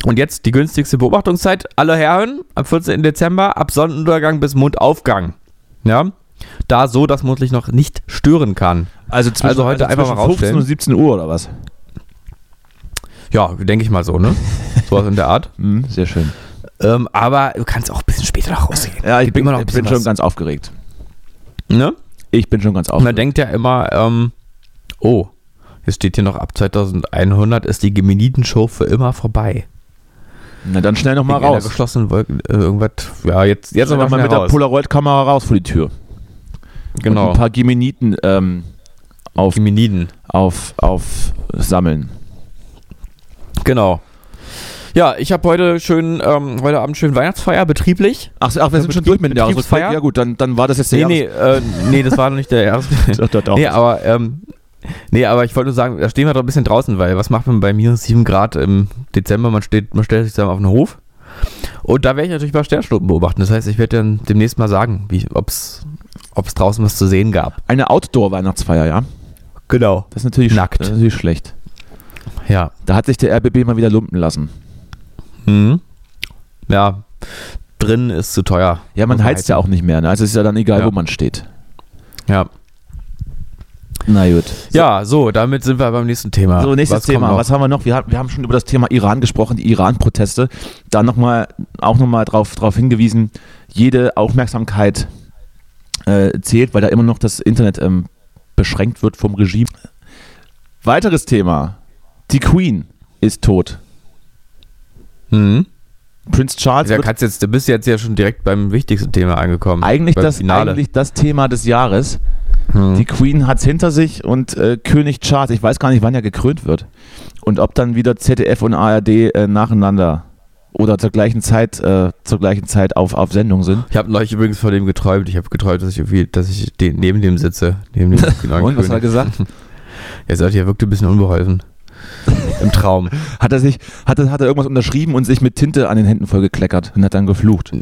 [SPEAKER 2] Und jetzt die günstigste Beobachtungszeit. Alle Herren am 14. Dezember ab Sonnenuntergang bis Mondaufgang. Ja, da so, dass man sich noch nicht stören kann.
[SPEAKER 1] Also, zwischen, also heute also einfach mal rausstellen. 15 und 17 Uhr oder was?
[SPEAKER 2] Ja, denke ich mal so, ne? Sowas in der Art.
[SPEAKER 1] Mhm, sehr schön.
[SPEAKER 2] Ähm, aber du kannst auch ein bisschen später noch rausgehen.
[SPEAKER 1] Ja, ich bin, immer noch ich bin schon ganz aufgeregt.
[SPEAKER 2] Ne?
[SPEAKER 1] Ich bin schon ganz aufgeregt.
[SPEAKER 2] Man denkt ja immer, ähm, oh, jetzt steht hier noch ab 2100 ist die Geminiden-Show für immer vorbei.
[SPEAKER 1] Na dann schnell noch mal raus.
[SPEAKER 2] geschlossenen Wolken, äh, irgendwas, ja, jetzt, jetzt
[SPEAKER 1] aber mal mit raus. der Polaroid-Kamera raus vor die Tür.
[SPEAKER 2] Genau.
[SPEAKER 1] Ein paar Geminiden ähm, auf,
[SPEAKER 2] Geminiden.
[SPEAKER 1] auf, auf sammeln.
[SPEAKER 2] Genau. Ja, ich habe heute schön, ähm, heute Abend schön Weihnachtsfeier, betrieblich.
[SPEAKER 1] Ach, ach wir sind schon durch mit dem Jahresrückblick. Ja gut, dann, dann war das jetzt der
[SPEAKER 2] nee, nee, äh, nee, das war noch nicht der Jahresrückblick. doch, doch, doch. Nee, aber, ähm, nee, aber ich wollte nur sagen, da stehen wir doch ein bisschen draußen, weil was macht man bei minus 7 Grad im Dezember? Man, steht, man stellt sich dann auf den Hof. Und da werde ich natürlich mal Sternschnuppen beobachten. Das heißt, ich werde dann demnächst mal sagen, ob es ob es draußen was zu sehen gab.
[SPEAKER 1] Eine Outdoor-Weihnachtsfeier, ja?
[SPEAKER 2] Genau.
[SPEAKER 1] Das ist natürlich
[SPEAKER 2] nackt. Das
[SPEAKER 1] ist natürlich schlecht.
[SPEAKER 2] Ja.
[SPEAKER 1] Da hat sich der RBB mal wieder lumpen lassen.
[SPEAKER 2] Mhm. Ja, drin ist zu teuer.
[SPEAKER 1] Ja, man heizt ja auch nicht mehr. Ne? Also es ist ja dann egal, ja. wo man steht.
[SPEAKER 2] Ja.
[SPEAKER 1] Na gut.
[SPEAKER 2] Ja, so, damit sind wir beim nächsten Thema.
[SPEAKER 1] So, nächstes
[SPEAKER 2] Was
[SPEAKER 1] Thema. Was haben wir noch? Wir, haben- wir haben schon über das Thema Iran gesprochen, die Iran-Proteste. Da noch mal, auch nochmal drauf, drauf hingewiesen, jede Aufmerksamkeit äh, zählt, weil da immer noch das Internet ähm, beschränkt wird vom Regime. Weiteres Thema. Die Queen ist tot.
[SPEAKER 2] Mhm.
[SPEAKER 1] Prince Charles wird
[SPEAKER 2] kannst jetzt, du bist jetzt ja schon direkt beim wichtigsten Thema angekommen.
[SPEAKER 1] eigentlich das,
[SPEAKER 2] Finale.
[SPEAKER 1] eigentlich das Thema des Jahres.
[SPEAKER 2] Hm.
[SPEAKER 1] Die Queen hat es hinter sich und äh, König Charles, ich weiß gar nicht, wann er gekrönt wird. Und ob dann wieder ZDF und ARD äh, nacheinander oder zur gleichen Zeit, äh, zur gleichen Zeit auf, auf Sendung sind.
[SPEAKER 2] Ich habe neulich übrigens von dem geträumt. Ich habe geträumt, dass ich irgendwie, dass ich den, neben dem sitze. Neben dem
[SPEAKER 1] Und was hat er gesagt?
[SPEAKER 2] Er sagte, er wirkte ein bisschen unbeholfen. Im Traum.
[SPEAKER 1] Hat er sich, hat er, hat er irgendwas unterschrieben und sich mit Tinte an den Händen vollgekleckert und hat dann geflucht.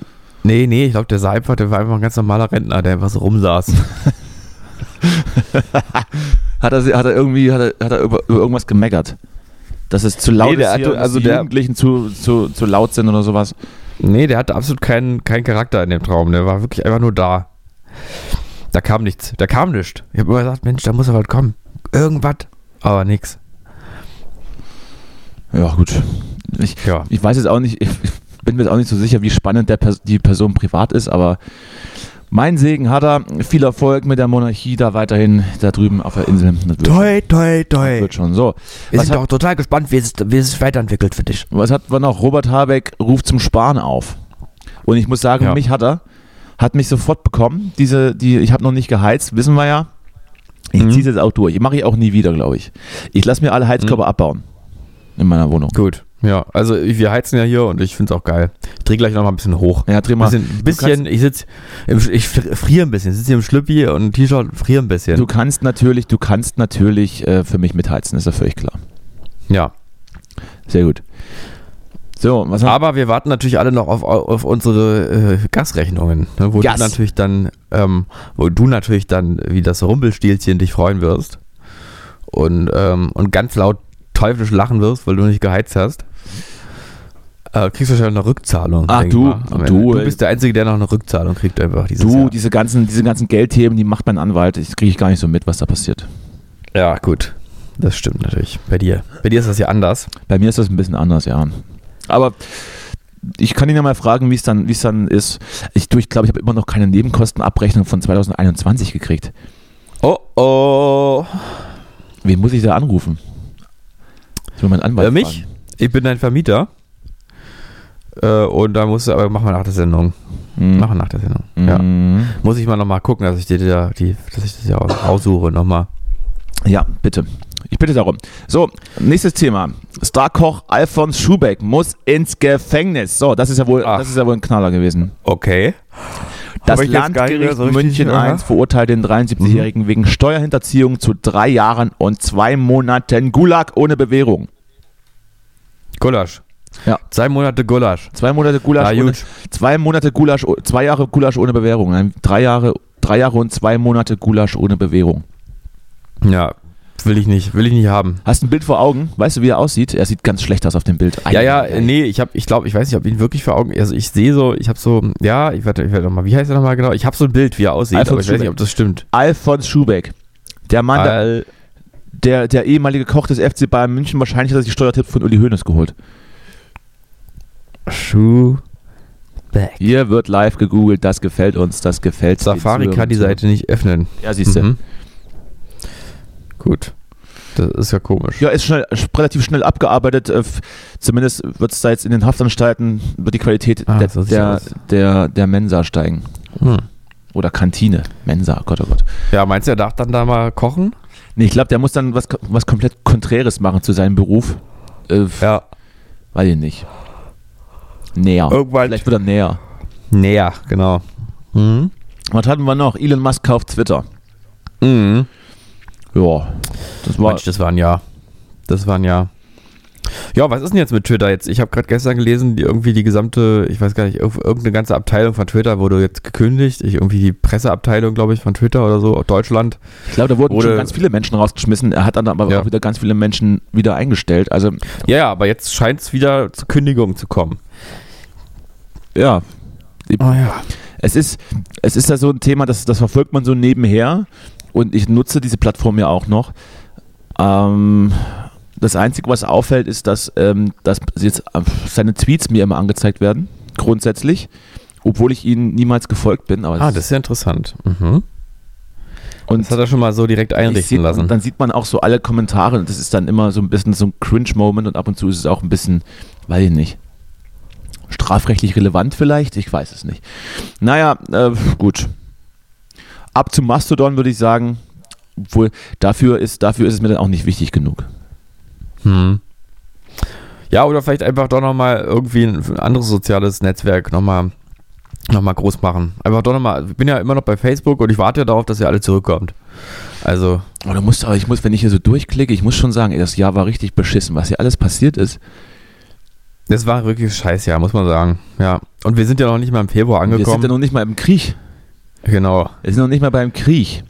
[SPEAKER 2] Nee, nee, ich glaube, der sah einfach, der war einfach ein ganz normaler Rentner, der einfach so rumsaß.
[SPEAKER 1] Hat er, hat er irgendwie, hat er, hat er über, über irgendwas gemeckert? Dass es zu laut
[SPEAKER 2] Nee,
[SPEAKER 1] ist
[SPEAKER 2] hatte- also
[SPEAKER 1] die
[SPEAKER 2] der-
[SPEAKER 1] Jugendlichen zu, zu, zu laut sind oder sowas.
[SPEAKER 2] Nee, der hatte absolut keinen, keinen Charakter in dem Traum. Der war wirklich einfach nur da. Da kam nichts. Da kam nichts. Ich habe immer gesagt, Mensch, da muss aber was kommen. Irgendwas. Aber nix.
[SPEAKER 1] Ja, gut. Ich,
[SPEAKER 2] Ja.
[SPEAKER 1] ich weiß jetzt auch nicht, ich bin mir jetzt auch nicht so sicher, wie spannend der Pers die Person privat ist, aber mein Segen hat er. Viel Erfolg mit der Monarchie da weiterhin da drüben auf der Insel.
[SPEAKER 2] Toi, toi, toi.
[SPEAKER 1] wird schon so.
[SPEAKER 2] Wir
[SPEAKER 1] Was
[SPEAKER 2] sind
[SPEAKER 1] hat,
[SPEAKER 2] auch total gespannt, wie es, wie es sich weiterentwickelt für dich.
[SPEAKER 1] was hat man noch? Robert Habeck ruft zum Sparen auf. Und ich muss sagen,
[SPEAKER 2] Ja.
[SPEAKER 1] mich hat er, hat mich sofort bekommen. Diese, die, ich habe noch nicht geheizt, wissen wir ja. Ich
[SPEAKER 2] Mhm.
[SPEAKER 1] ziehe es jetzt auch durch. Mache ich auch nie wieder, glaube ich. Ich lasse mir alle Heizkörper abbauen. In meiner Wohnung.
[SPEAKER 2] Gut. Ja, also wir heizen ja hier und ich finde es auch geil. Ich drehe gleich noch mal ein bisschen hoch.
[SPEAKER 1] Ja, dreh mal.
[SPEAKER 2] Bisschen, bisschen ich sitze, ich friere ein bisschen. Ich sitze hier im Schlüppi und ein T-Shirt, friere ein bisschen.
[SPEAKER 1] Du kannst natürlich, du kannst natürlich äh, für mich mitheizen, ist ja völlig klar.
[SPEAKER 2] ja.
[SPEAKER 1] Sehr gut. So, was haben
[SPEAKER 2] Aber wir warten natürlich alle noch auf, auf unsere äh, Gasrechnungen, ne, wo
[SPEAKER 1] Gas.
[SPEAKER 2] du natürlich dann, ähm, wo du natürlich dann wie das Rumpelstilzchen dich freuen wirst und, ähm, und ganz laut teuflisch lachen wirst, weil du nicht geheizt hast. Äh, kriegst du wahrscheinlich eine Rückzahlung.
[SPEAKER 1] Ach,
[SPEAKER 2] ich
[SPEAKER 1] du, du,
[SPEAKER 2] du bist der Einzige, der noch eine Rückzahlung kriegt einfach dieses
[SPEAKER 1] du,
[SPEAKER 2] Jahr.
[SPEAKER 1] diese ganzen, diese ganzen Geldthemen, die macht mein Anwalt. Ich kriege ich gar nicht so mit, was da passiert.
[SPEAKER 2] Ja, gut. Das stimmt natürlich. Bei dir. Bei dir ist das ja anders.
[SPEAKER 1] Bei mir ist das ein bisschen anders, ja. Aber ich kann ihn ja mal fragen, wie es dann, wie es dann ist. Ich, du, ich glaube, ich habe immer noch keine Nebenkostenabrechnung von 2021 gekriegt.
[SPEAKER 2] Oh oh.
[SPEAKER 1] Wen muss ich da anrufen? Ich will meinen Anwalt
[SPEAKER 2] Äh, mich?
[SPEAKER 1] fragen.
[SPEAKER 2] Ich bin dein Vermieter. Äh, und da musst du, aber machen wir nach der Sendung.
[SPEAKER 1] Mhm.
[SPEAKER 2] Machen nach der Sendung. Ja.
[SPEAKER 1] Mhm.
[SPEAKER 2] Muss ich mal nochmal gucken, dass ich dir da die, dass ich das ja aus- aussuche nochmal.
[SPEAKER 1] Ja, bitte. Ich bitte darum. So, nächstes Thema. Starkoch Alfons Schubeck muss ins Gefängnis. So, das ist ja wohl,
[SPEAKER 2] Ach.
[SPEAKER 1] das ist ja wohl ein Knaller gewesen.
[SPEAKER 2] Okay.
[SPEAKER 1] Das Landgericht
[SPEAKER 2] so
[SPEAKER 1] München. 1 verurteilt den 73-Jährigen wegen Steuerhinterziehung zu drei Jahren und zwei Monaten Gulag ohne Bewährung.
[SPEAKER 2] Gulasch.
[SPEAKER 1] Ja.
[SPEAKER 2] Zwei Monate Gulasch.
[SPEAKER 1] Zwei Monate Gulasch,
[SPEAKER 2] Ja,
[SPEAKER 1] ohne, zwei Monate Gulasch, zwei Jahre Gulasch ohne Bewährung. Nein, drei Jahre, drei Jahre und zwei Monate Gulasch ohne Bewährung.
[SPEAKER 2] Ja, will ich nicht, will ich nicht haben.
[SPEAKER 1] Hast ein Bild vor Augen? Weißt du, wie er aussieht? Er sieht ganz schlecht aus auf dem Bild.
[SPEAKER 2] Ja, ja,
[SPEAKER 1] Ei,
[SPEAKER 2] nee, ich habe, ich glaube, ich weiß nicht, ob ich ihn wirklich vor Augen, also ich sehe so, ich habe so, ja, ich werde, ich werde nochmal, wie heißt er nochmal genau? Ich habe so ein Bild, wie er aussieht,
[SPEAKER 1] Alfons
[SPEAKER 2] aber ich weiß nicht,
[SPEAKER 1] Schubeck.
[SPEAKER 2] ob das stimmt.
[SPEAKER 1] Alfons Schubeck. Der Mann, der,
[SPEAKER 2] Al
[SPEAKER 1] der, der ehemalige Koch des FC Bayern München, wahrscheinlich hat er sich Steuertipp von Uli Hoeneß geholt.
[SPEAKER 2] Schubeck.
[SPEAKER 1] Hier wird live gegoogelt, das gefällt uns, das gefällt
[SPEAKER 2] Safari kann die Seite nicht öffnen.
[SPEAKER 1] Ja, siehst du.
[SPEAKER 2] Mhm. Gut. Das ist ja komisch.
[SPEAKER 1] Ja, ist schnell, sch- relativ schnell abgearbeitet. äh, Zumindest wird es da jetzt in den Haftanstalten, wird die Qualität
[SPEAKER 2] Ah,
[SPEAKER 1] der,
[SPEAKER 2] so
[SPEAKER 1] der, der, der Mensa steigen.
[SPEAKER 2] Hm.
[SPEAKER 1] Oder Kantine. Mensa, oh Gott, oh Gott.
[SPEAKER 2] Ja, meinst du, er darf dann da mal kochen?
[SPEAKER 1] Nee, ich glaube, der muss dann was, was komplett Konträres machen zu seinem Beruf. Äh,
[SPEAKER 2] Ja.
[SPEAKER 1] Weiß ich nicht. Näher.
[SPEAKER 2] Irgendwann-
[SPEAKER 1] Vielleicht wird er näher.
[SPEAKER 2] Näher, genau. Mhm.
[SPEAKER 1] Was hatten wir noch? Elon Musk kauft Twitter.
[SPEAKER 2] Mhm.
[SPEAKER 1] Ja, das war.
[SPEAKER 2] Mensch, das war ein Jahr. Das war ein Jahr. Ja, was ist denn jetzt mit Twitter jetzt? Ich habe gerade gestern gelesen, die irgendwie die gesamte, ich weiß gar nicht, irg- irgendeine ganze Abteilung von Twitter wurde jetzt gekündigt. Ich, irgendwie die Presseabteilung, glaube ich, von Twitter oder so, Deutschland.
[SPEAKER 1] Ich glaube, da wurden
[SPEAKER 2] Wurde-
[SPEAKER 1] schon ganz viele Menschen rausgeschmissen. Er hat dann aber
[SPEAKER 2] Ja.
[SPEAKER 1] auch wieder ganz viele Menschen wieder eingestellt. Also,
[SPEAKER 2] Ja, ja, aber jetzt scheint es wieder zu Kündigungen zu kommen.
[SPEAKER 1] ja,
[SPEAKER 2] Oh ja.
[SPEAKER 1] es ist, es ist ja so ein Thema, das, das verfolgt man so nebenher. und ich nutze diese Plattform ja auch noch. Ähm, das Einzige, was auffällt, ist, dass, ähm, dass jetzt äh, seine Tweets mir immer angezeigt werden, grundsätzlich, obwohl ich ihnen niemals gefolgt bin. Aber
[SPEAKER 2] Ah, das ist ja interessant. Mhm.
[SPEAKER 1] und
[SPEAKER 2] Das hat er schon mal so direkt
[SPEAKER 1] ich
[SPEAKER 2] einrichten
[SPEAKER 1] seh-
[SPEAKER 2] lassen.
[SPEAKER 1] Dann sieht man auch so alle Kommentare und das ist dann immer so ein bisschen so ein Cringe-Moment und ab und zu ist es auch ein bisschen, weiß ich nicht, strafrechtlich relevant vielleicht, ich weiß es nicht. Naja, äh, gut. Ab zum Mastodon würde ich sagen, obwohl dafür ist, dafür ist es mir dann auch nicht wichtig genug.
[SPEAKER 2] Hm. Ja, oder vielleicht einfach doch nochmal irgendwie ein, anderes soziales Netzwerk nochmal noch mal groß machen. Einfach doch nochmal, ich bin ja immer noch bei Facebook und ich warte ja darauf, dass ihr alle zurückkommt. Also,
[SPEAKER 1] Aber du musst, aber ich muss, wenn ich hier so durchklicke, ich muss schon sagen, ey, das Jahr war richtig beschissen, was hier alles passiert ist.
[SPEAKER 2] das war wirklich ein Scheißjahr, muss man sagen. Ja. Und wir sind ja noch nicht mal im Februar
[SPEAKER 1] Wir sind
[SPEAKER 2] angekommen.
[SPEAKER 1] ja noch nicht mal im Krieg.
[SPEAKER 2] genau.
[SPEAKER 1] Wir sind noch nicht mal beim Krieg.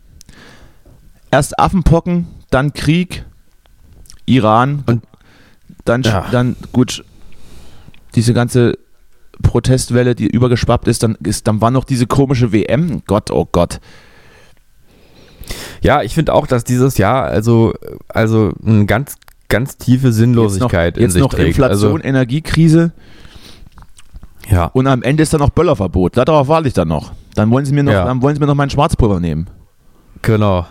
[SPEAKER 1] Erst Affenpocken, dann Krieg, Iran
[SPEAKER 2] Und-
[SPEAKER 1] dann,
[SPEAKER 2] Ja.
[SPEAKER 1] dann gut, diese ganze Protestwelle, die übergeschwappt ist, dann, ist, dann war noch diese komische WM. Gott, oh Gott.
[SPEAKER 2] Ja, ich finde auch, dass dieses Jahr also, also eine ganz, ganz tiefe Sinnlosigkeit
[SPEAKER 1] jetzt noch,
[SPEAKER 2] in
[SPEAKER 1] jetzt
[SPEAKER 2] sich
[SPEAKER 1] noch
[SPEAKER 2] trägt.
[SPEAKER 1] Inflation, Energiekrise
[SPEAKER 2] Also, ja.
[SPEAKER 1] und am Ende ist dann noch Böllerverbot. Darauf warte ich dann noch. Dann wollen sie mir noch,
[SPEAKER 2] Ja.
[SPEAKER 1] dann wollen sie mir noch mein Schwarzpulver nehmen.
[SPEAKER 2] Genau.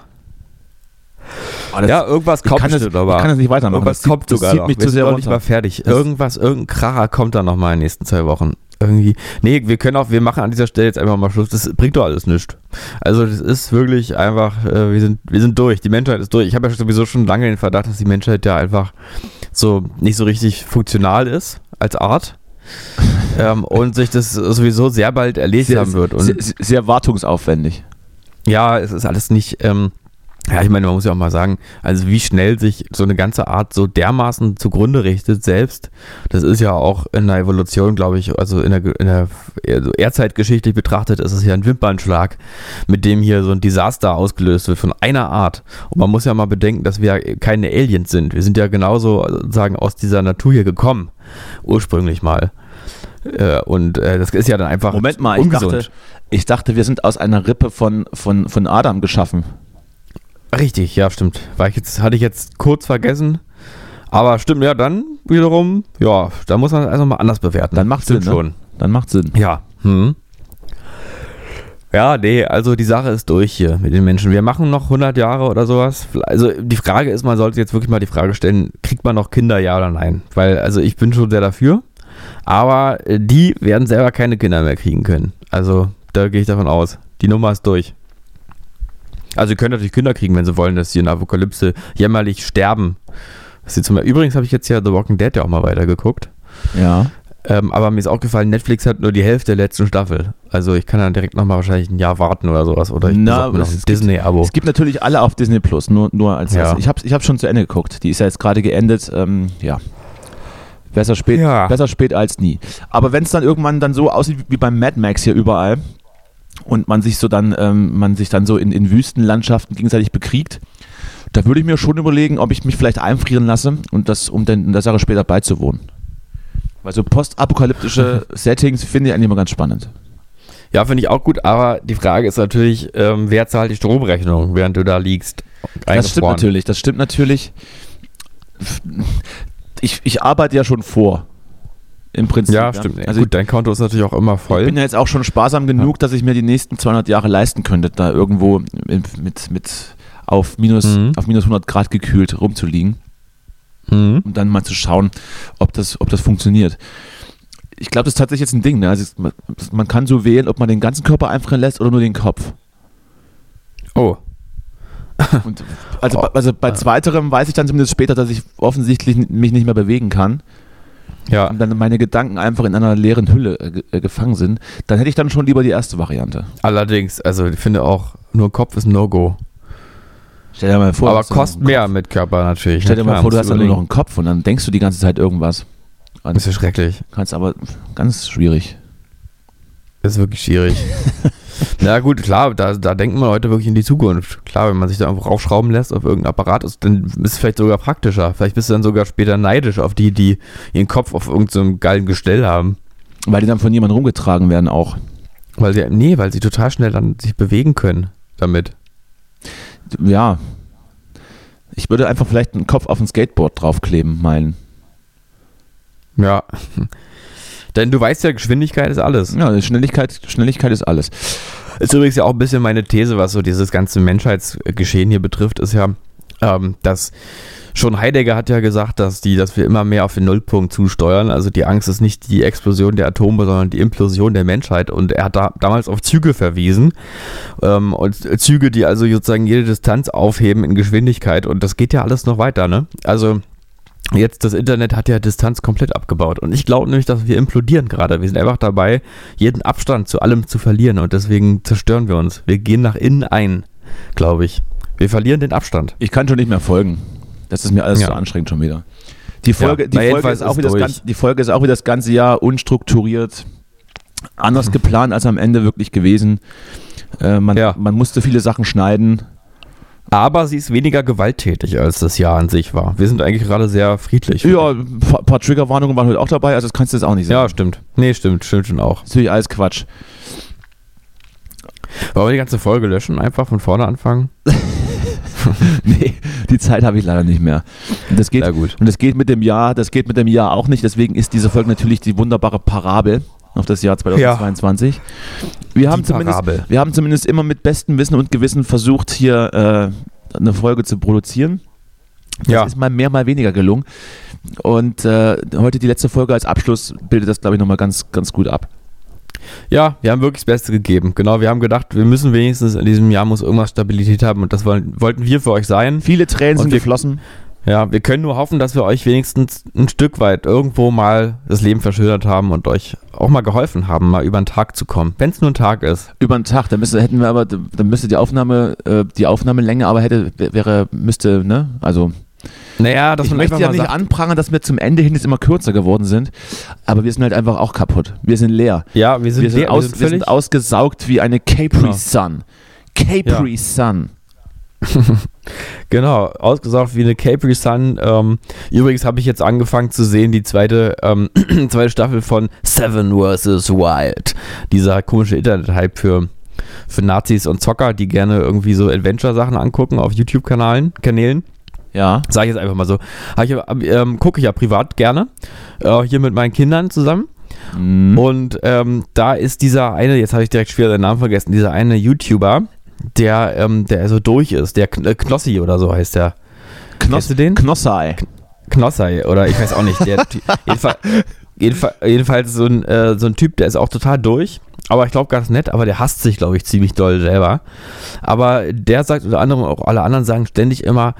[SPEAKER 1] Aber das-
[SPEAKER 2] ja, irgendwas kommt
[SPEAKER 1] kann, das,
[SPEAKER 2] bestimmt,
[SPEAKER 1] ich
[SPEAKER 2] aber
[SPEAKER 1] kann das nicht weitermachen.
[SPEAKER 2] irgendwas
[SPEAKER 1] das
[SPEAKER 2] kommt
[SPEAKER 1] das
[SPEAKER 2] sogar noch.
[SPEAKER 1] mich
[SPEAKER 2] Wir
[SPEAKER 1] zu
[SPEAKER 2] sind
[SPEAKER 1] sehr
[SPEAKER 2] noch nicht mal fertig. Irgendwas, irgendein Kracher kommt dann noch mal in den nächsten zwei Wochen. Irgendwie. Nee, wir können auch, wir machen an dieser Stelle jetzt einfach mal Schluss. Das bringt doch alles nichts. Also das ist wirklich einfach, äh, wir sind, wir sind durch. Die Menschheit ist durch. Ich habe ja sowieso schon lange den Verdacht, dass die Menschheit ja einfach so nicht so richtig funktional ist als Art. ähm, und sich das sowieso sehr bald erledigt
[SPEAKER 1] Sehr,
[SPEAKER 2] haben wird. Und
[SPEAKER 1] sehr, sehr wartungsaufwendig.
[SPEAKER 2] ja, es ist alles nicht. Ähm, ja, ich meine, man muss ja auch mal sagen, also wie schnell sich so eine ganze Art so dermaßen zugrunde richtet selbst, das ist ja auch in der Evolution, glaube ich, also in der, in der also Erdzeitgeschichtlich betrachtet, ist es ja ein Wimpernschlag, mit dem hier so ein Desaster ausgelöst wird von einer Art. Und man muss ja mal bedenken, dass wir ja keine Aliens sind. Wir sind ja genauso sozusagen aus dieser Natur hier gekommen, ursprünglich mal. Äh, Und äh, das ist ja dann einfach
[SPEAKER 1] Moment mal, ich
[SPEAKER 2] ungesund.
[SPEAKER 1] dachte, ich dachte, wir sind aus einer Rippe von, von, von Adam geschaffen.
[SPEAKER 2] Richtig, ja, stimmt. War ich jetzt, hatte ich jetzt kurz vergessen. Aber stimmt, ja, dann wiederum, ja, da muss man es also mal anders bewerten.
[SPEAKER 1] Dann macht Sinn, ne?
[SPEAKER 2] schon.
[SPEAKER 1] Dann macht Sinn.
[SPEAKER 2] Ja. Hm. Ja, nee, also die Sache ist durch hier mit den Menschen. Wir machen noch 100 Jahre oder sowas. Also die Frage ist, man sollte jetzt wirklich mal die Frage stellen, kriegt man noch Kinder, ja oder nein? Weil, also ich bin schon sehr dafür, aber die werden selber keine Kinder mehr kriegen können. Also da gehe ich davon aus. Die Nummer ist durch. Also sie können natürlich Kinder kriegen, wenn sie wollen, dass sie in der Apokalypse jämmerlich sterben. Zum Übrigens habe ich jetzt ja The Walking Dead ja auch mal weitergeguckt.
[SPEAKER 1] Ja.
[SPEAKER 2] Ähm, aber mir ist aufgefallen, Netflix hat nur die Hälfte der letzten Staffel. Also ich kann dann direkt nochmal wahrscheinlich ein Jahr warten oder sowas. Oder ich
[SPEAKER 1] Na,
[SPEAKER 2] noch
[SPEAKER 1] es
[SPEAKER 2] ein
[SPEAKER 1] gibt-
[SPEAKER 2] Disney-Abo.
[SPEAKER 1] Es gibt natürlich alle auf Disney Plus, nur, nur als
[SPEAKER 2] Ja.
[SPEAKER 1] Ich habe ich hab schon zu Ende geguckt. Die ist ja jetzt gerade geendet. Ähm, ja. Besser spät,
[SPEAKER 2] Ja.
[SPEAKER 1] besser spät als nie. Aber wenn es dann irgendwann dann so aussieht wie beim Mad Max hier überall und man sich so dann, ähm, man sich dann so in, in Wüstenlandschaften gegenseitig bekriegt, da würde ich mir schon überlegen, ob ich mich vielleicht einfrieren lasse und das, um dann in der Sache später beizuwohnen. Weil so postapokalyptische Settings finde ich eigentlich immer ganz spannend.
[SPEAKER 2] Ja, finde ich auch gut, aber die Frage ist natürlich, ähm, wer zahlt die Stromrechnung, während du da liegst?
[SPEAKER 1] Das stimmt natürlich, das stimmt natürlich. Ich, ich arbeite ja schon vor. Im Prinzip.
[SPEAKER 2] Ja, stimmt.
[SPEAKER 1] Also
[SPEAKER 2] gut, dein Konto ist natürlich auch immer
[SPEAKER 1] ich
[SPEAKER 2] voll.
[SPEAKER 1] bin ja jetzt auch schon sparsam genug, dass ich mir die nächsten 200 Jahre leisten könnte, da irgendwo mit, mit auf, minus,
[SPEAKER 2] Mhm.
[SPEAKER 1] auf minus 100 Grad gekühlt rumzuliegen
[SPEAKER 2] Mhm.
[SPEAKER 1] und dann mal zu schauen, ob das, ob das funktioniert. Ich glaube, das ist tatsächlich jetzt ein Ding. Ne? Also man, kann so wählen, ob man den ganzen Körper einfrieren lässt oder nur den Kopf.
[SPEAKER 2] Oh,
[SPEAKER 1] Und also,
[SPEAKER 2] Oh.
[SPEAKER 1] also bei zweiterem weiß ich dann zumindest später, dass ich offensichtlich mich nicht mehr bewegen kann.
[SPEAKER 2] Ja.
[SPEAKER 1] und dann meine Gedanken einfach in einer leeren Hülle äh, äh, gefangen sind, dann hätte ich dann schon lieber die erste Variante.
[SPEAKER 2] Allerdings, also ich finde auch, nur Kopf ist No-Go.
[SPEAKER 1] Stell dir mal vor,
[SPEAKER 2] Aber kostet mehr mit Körper natürlich.
[SPEAKER 1] Stell dir
[SPEAKER 2] Na
[SPEAKER 1] mal vor, du hast dann nur noch einen Kopf und dann denkst du die ganze Zeit irgendwas.
[SPEAKER 2] Das ist ja schrecklich.
[SPEAKER 1] Kannst aber ganz schwierig.
[SPEAKER 2] Das ist wirklich schwierig. Na gut, klar, da, da denkt man heute wirklich in die Zukunft. Klar, wenn man sich da einfach raufschrauben lässt auf irgendein Apparat, ist, dann ist es vielleicht sogar praktischer. Vielleicht bist du dann sogar später neidisch auf die, die ihren Kopf auf irgendeinem geilen Gestell haben.
[SPEAKER 1] Weil die dann von jemandem rumgetragen werden auch.
[SPEAKER 2] Weil sie, nee, weil sie total schnell dann sich bewegen können damit.
[SPEAKER 1] ja, ich würde einfach vielleicht einen Kopf auf ein Skateboard draufkleben, meinen.
[SPEAKER 2] Ja. Denn du weißt ja, Geschwindigkeit ist alles.
[SPEAKER 1] Ja, Schnelligkeit, Schnelligkeit ist alles.
[SPEAKER 2] Ist übrigens ja auch ein bisschen meine These, was so dieses ganze Menschheitsgeschehen hier betrifft, ist ja, ähm, dass schon Heidegger hat ja gesagt, dass die, dass wir immer mehr auf den Nullpunkt zusteuern. Also die Angst ist nicht die Explosion der Atome, sondern die Implosion der Menschheit. Und er hat da damals auf Züge verwiesen. Ähm, und Züge, die also sozusagen jede Distanz aufheben in Geschwindigkeit. Und das geht ja alles noch weiter, ne? Also Jetzt, das Internet hat ja Distanz komplett abgebaut. Und ich glaube nämlich, dass wir implodieren gerade. Wir sind einfach dabei, jeden Abstand zu allem zu verlieren. Und deswegen zerstören wir uns. Wir gehen nach innen ein, glaube ich. Wir verlieren den Abstand.
[SPEAKER 1] Ich kann schon nicht mehr folgen. Das ist mir alles
[SPEAKER 2] Ja.
[SPEAKER 1] zu anstrengend schon wieder. Die Folge,
[SPEAKER 2] Ja,
[SPEAKER 1] die, Folge ist auch
[SPEAKER 2] ist
[SPEAKER 1] wie das ganze, die Folge ist auch wie das ganze Jahr unstrukturiert, anders geplant als am Ende wirklich gewesen. Äh, man,
[SPEAKER 2] Ja.
[SPEAKER 1] man musste viele Sachen schneiden.
[SPEAKER 2] Aber sie ist weniger gewalttätig, als das Jahr an sich war. Wir sind eigentlich gerade sehr friedlich.
[SPEAKER 1] Ja, ein paar, paar Triggerwarnungen waren heute auch dabei, also das kannst du jetzt auch nicht sagen.
[SPEAKER 2] Ja, stimmt. Nee, stimmt, stimmt schon auch.
[SPEAKER 1] Das ist natürlich alles Quatsch.
[SPEAKER 2] Wollen wir die ganze Folge löschen? Einfach von vorne anfangen?
[SPEAKER 1] nee, die Zeit habe ich leider nicht mehr. Und das geht,
[SPEAKER 2] gut.
[SPEAKER 1] und das geht mit dem Jahr, das geht mit dem Jahr auch nicht, deswegen ist diese Folge natürlich die wunderbare Parabel auf das Jahr 2022. Wir, haben
[SPEAKER 2] Die
[SPEAKER 1] zumindest,
[SPEAKER 2] Parabel.
[SPEAKER 1] wir haben zumindest immer mit bestem Wissen und Gewissen versucht, hier äh, eine Folge zu produzieren. Das
[SPEAKER 2] Ja.
[SPEAKER 1] ist mal mehr, mal weniger gelungen. Und äh, heute die letzte Folge als Abschluss bildet das, glaube ich, nochmal ganz, ganz gut ab.
[SPEAKER 2] Ja, wir haben wirklich das Beste gegeben. Genau, wir haben gedacht, wir müssen wenigstens in diesem Jahr muss irgendwas Stabilität haben und das wollten wir für euch sein.
[SPEAKER 1] Viele Tränen
[SPEAKER 2] Und
[SPEAKER 1] sind geflossen.
[SPEAKER 2] Ja, wir können nur hoffen, dass wir euch wenigstens ein Stück weit irgendwo mal das Leben verschönert haben und euch auch mal geholfen haben, mal über den Tag zu kommen. Wenn es nur ein Tag ist.
[SPEAKER 1] Über den Tag, dann müsste, hätten wir aber, dann müsste die Aufnahme, äh, die Aufnahmelänge aber hätte, wäre, müsste, ne, also
[SPEAKER 2] Naja, dass
[SPEAKER 1] ich
[SPEAKER 2] man
[SPEAKER 1] möchte ja nicht
[SPEAKER 2] sagt,
[SPEAKER 1] anprangern, dass wir zum Ende hin jetzt immer kürzer geworden sind, aber wir sind halt einfach auch kaputt. Wir sind leer.
[SPEAKER 2] ja, wir sind,
[SPEAKER 1] Wir sind,
[SPEAKER 2] leer,
[SPEAKER 1] aus,
[SPEAKER 2] wir sind
[SPEAKER 1] ausgesaugt wie eine Capri
[SPEAKER 2] Genau.
[SPEAKER 1] Sun. Capri Sun.
[SPEAKER 2] genau, ausgesaugt wie eine Capri Sun. Ähm, übrigens habe ich jetzt angefangen zu sehen, die zweite, ähm, zweite Staffel von Seven vs. Wild. Dieser komische Internet-Hype für, für Nazis und Zocker, die gerne irgendwie so Adventure-Sachen angucken auf YouTube-Kanälen, Kanälen.
[SPEAKER 1] Ja.
[SPEAKER 2] Sag ich jetzt einfach mal so. Ähm, Gucke ich ja privat gerne. Äh, hier mit meinen Kindern zusammen.
[SPEAKER 1] Mhm.
[SPEAKER 2] Und ähm, da ist dieser eine, jetzt habe ich direkt schwer den Namen vergessen, dieser eine YouTuber, der, ähm, der so durch ist, der Kn äh, Knossi oder so heißt der. Kennst du den?
[SPEAKER 1] Knossai.
[SPEAKER 2] Knossai oder ich weiß auch nicht. Der, jedenfalls, jedenfalls, jedenfalls so ein, äh, so ein Typ, der ist auch total durch. Aber ich glaube ganz nett, aber der hasst sich, glaube ich, ziemlich doll selber. Aber der sagt unter anderem auch alle anderen sagen ständig immer,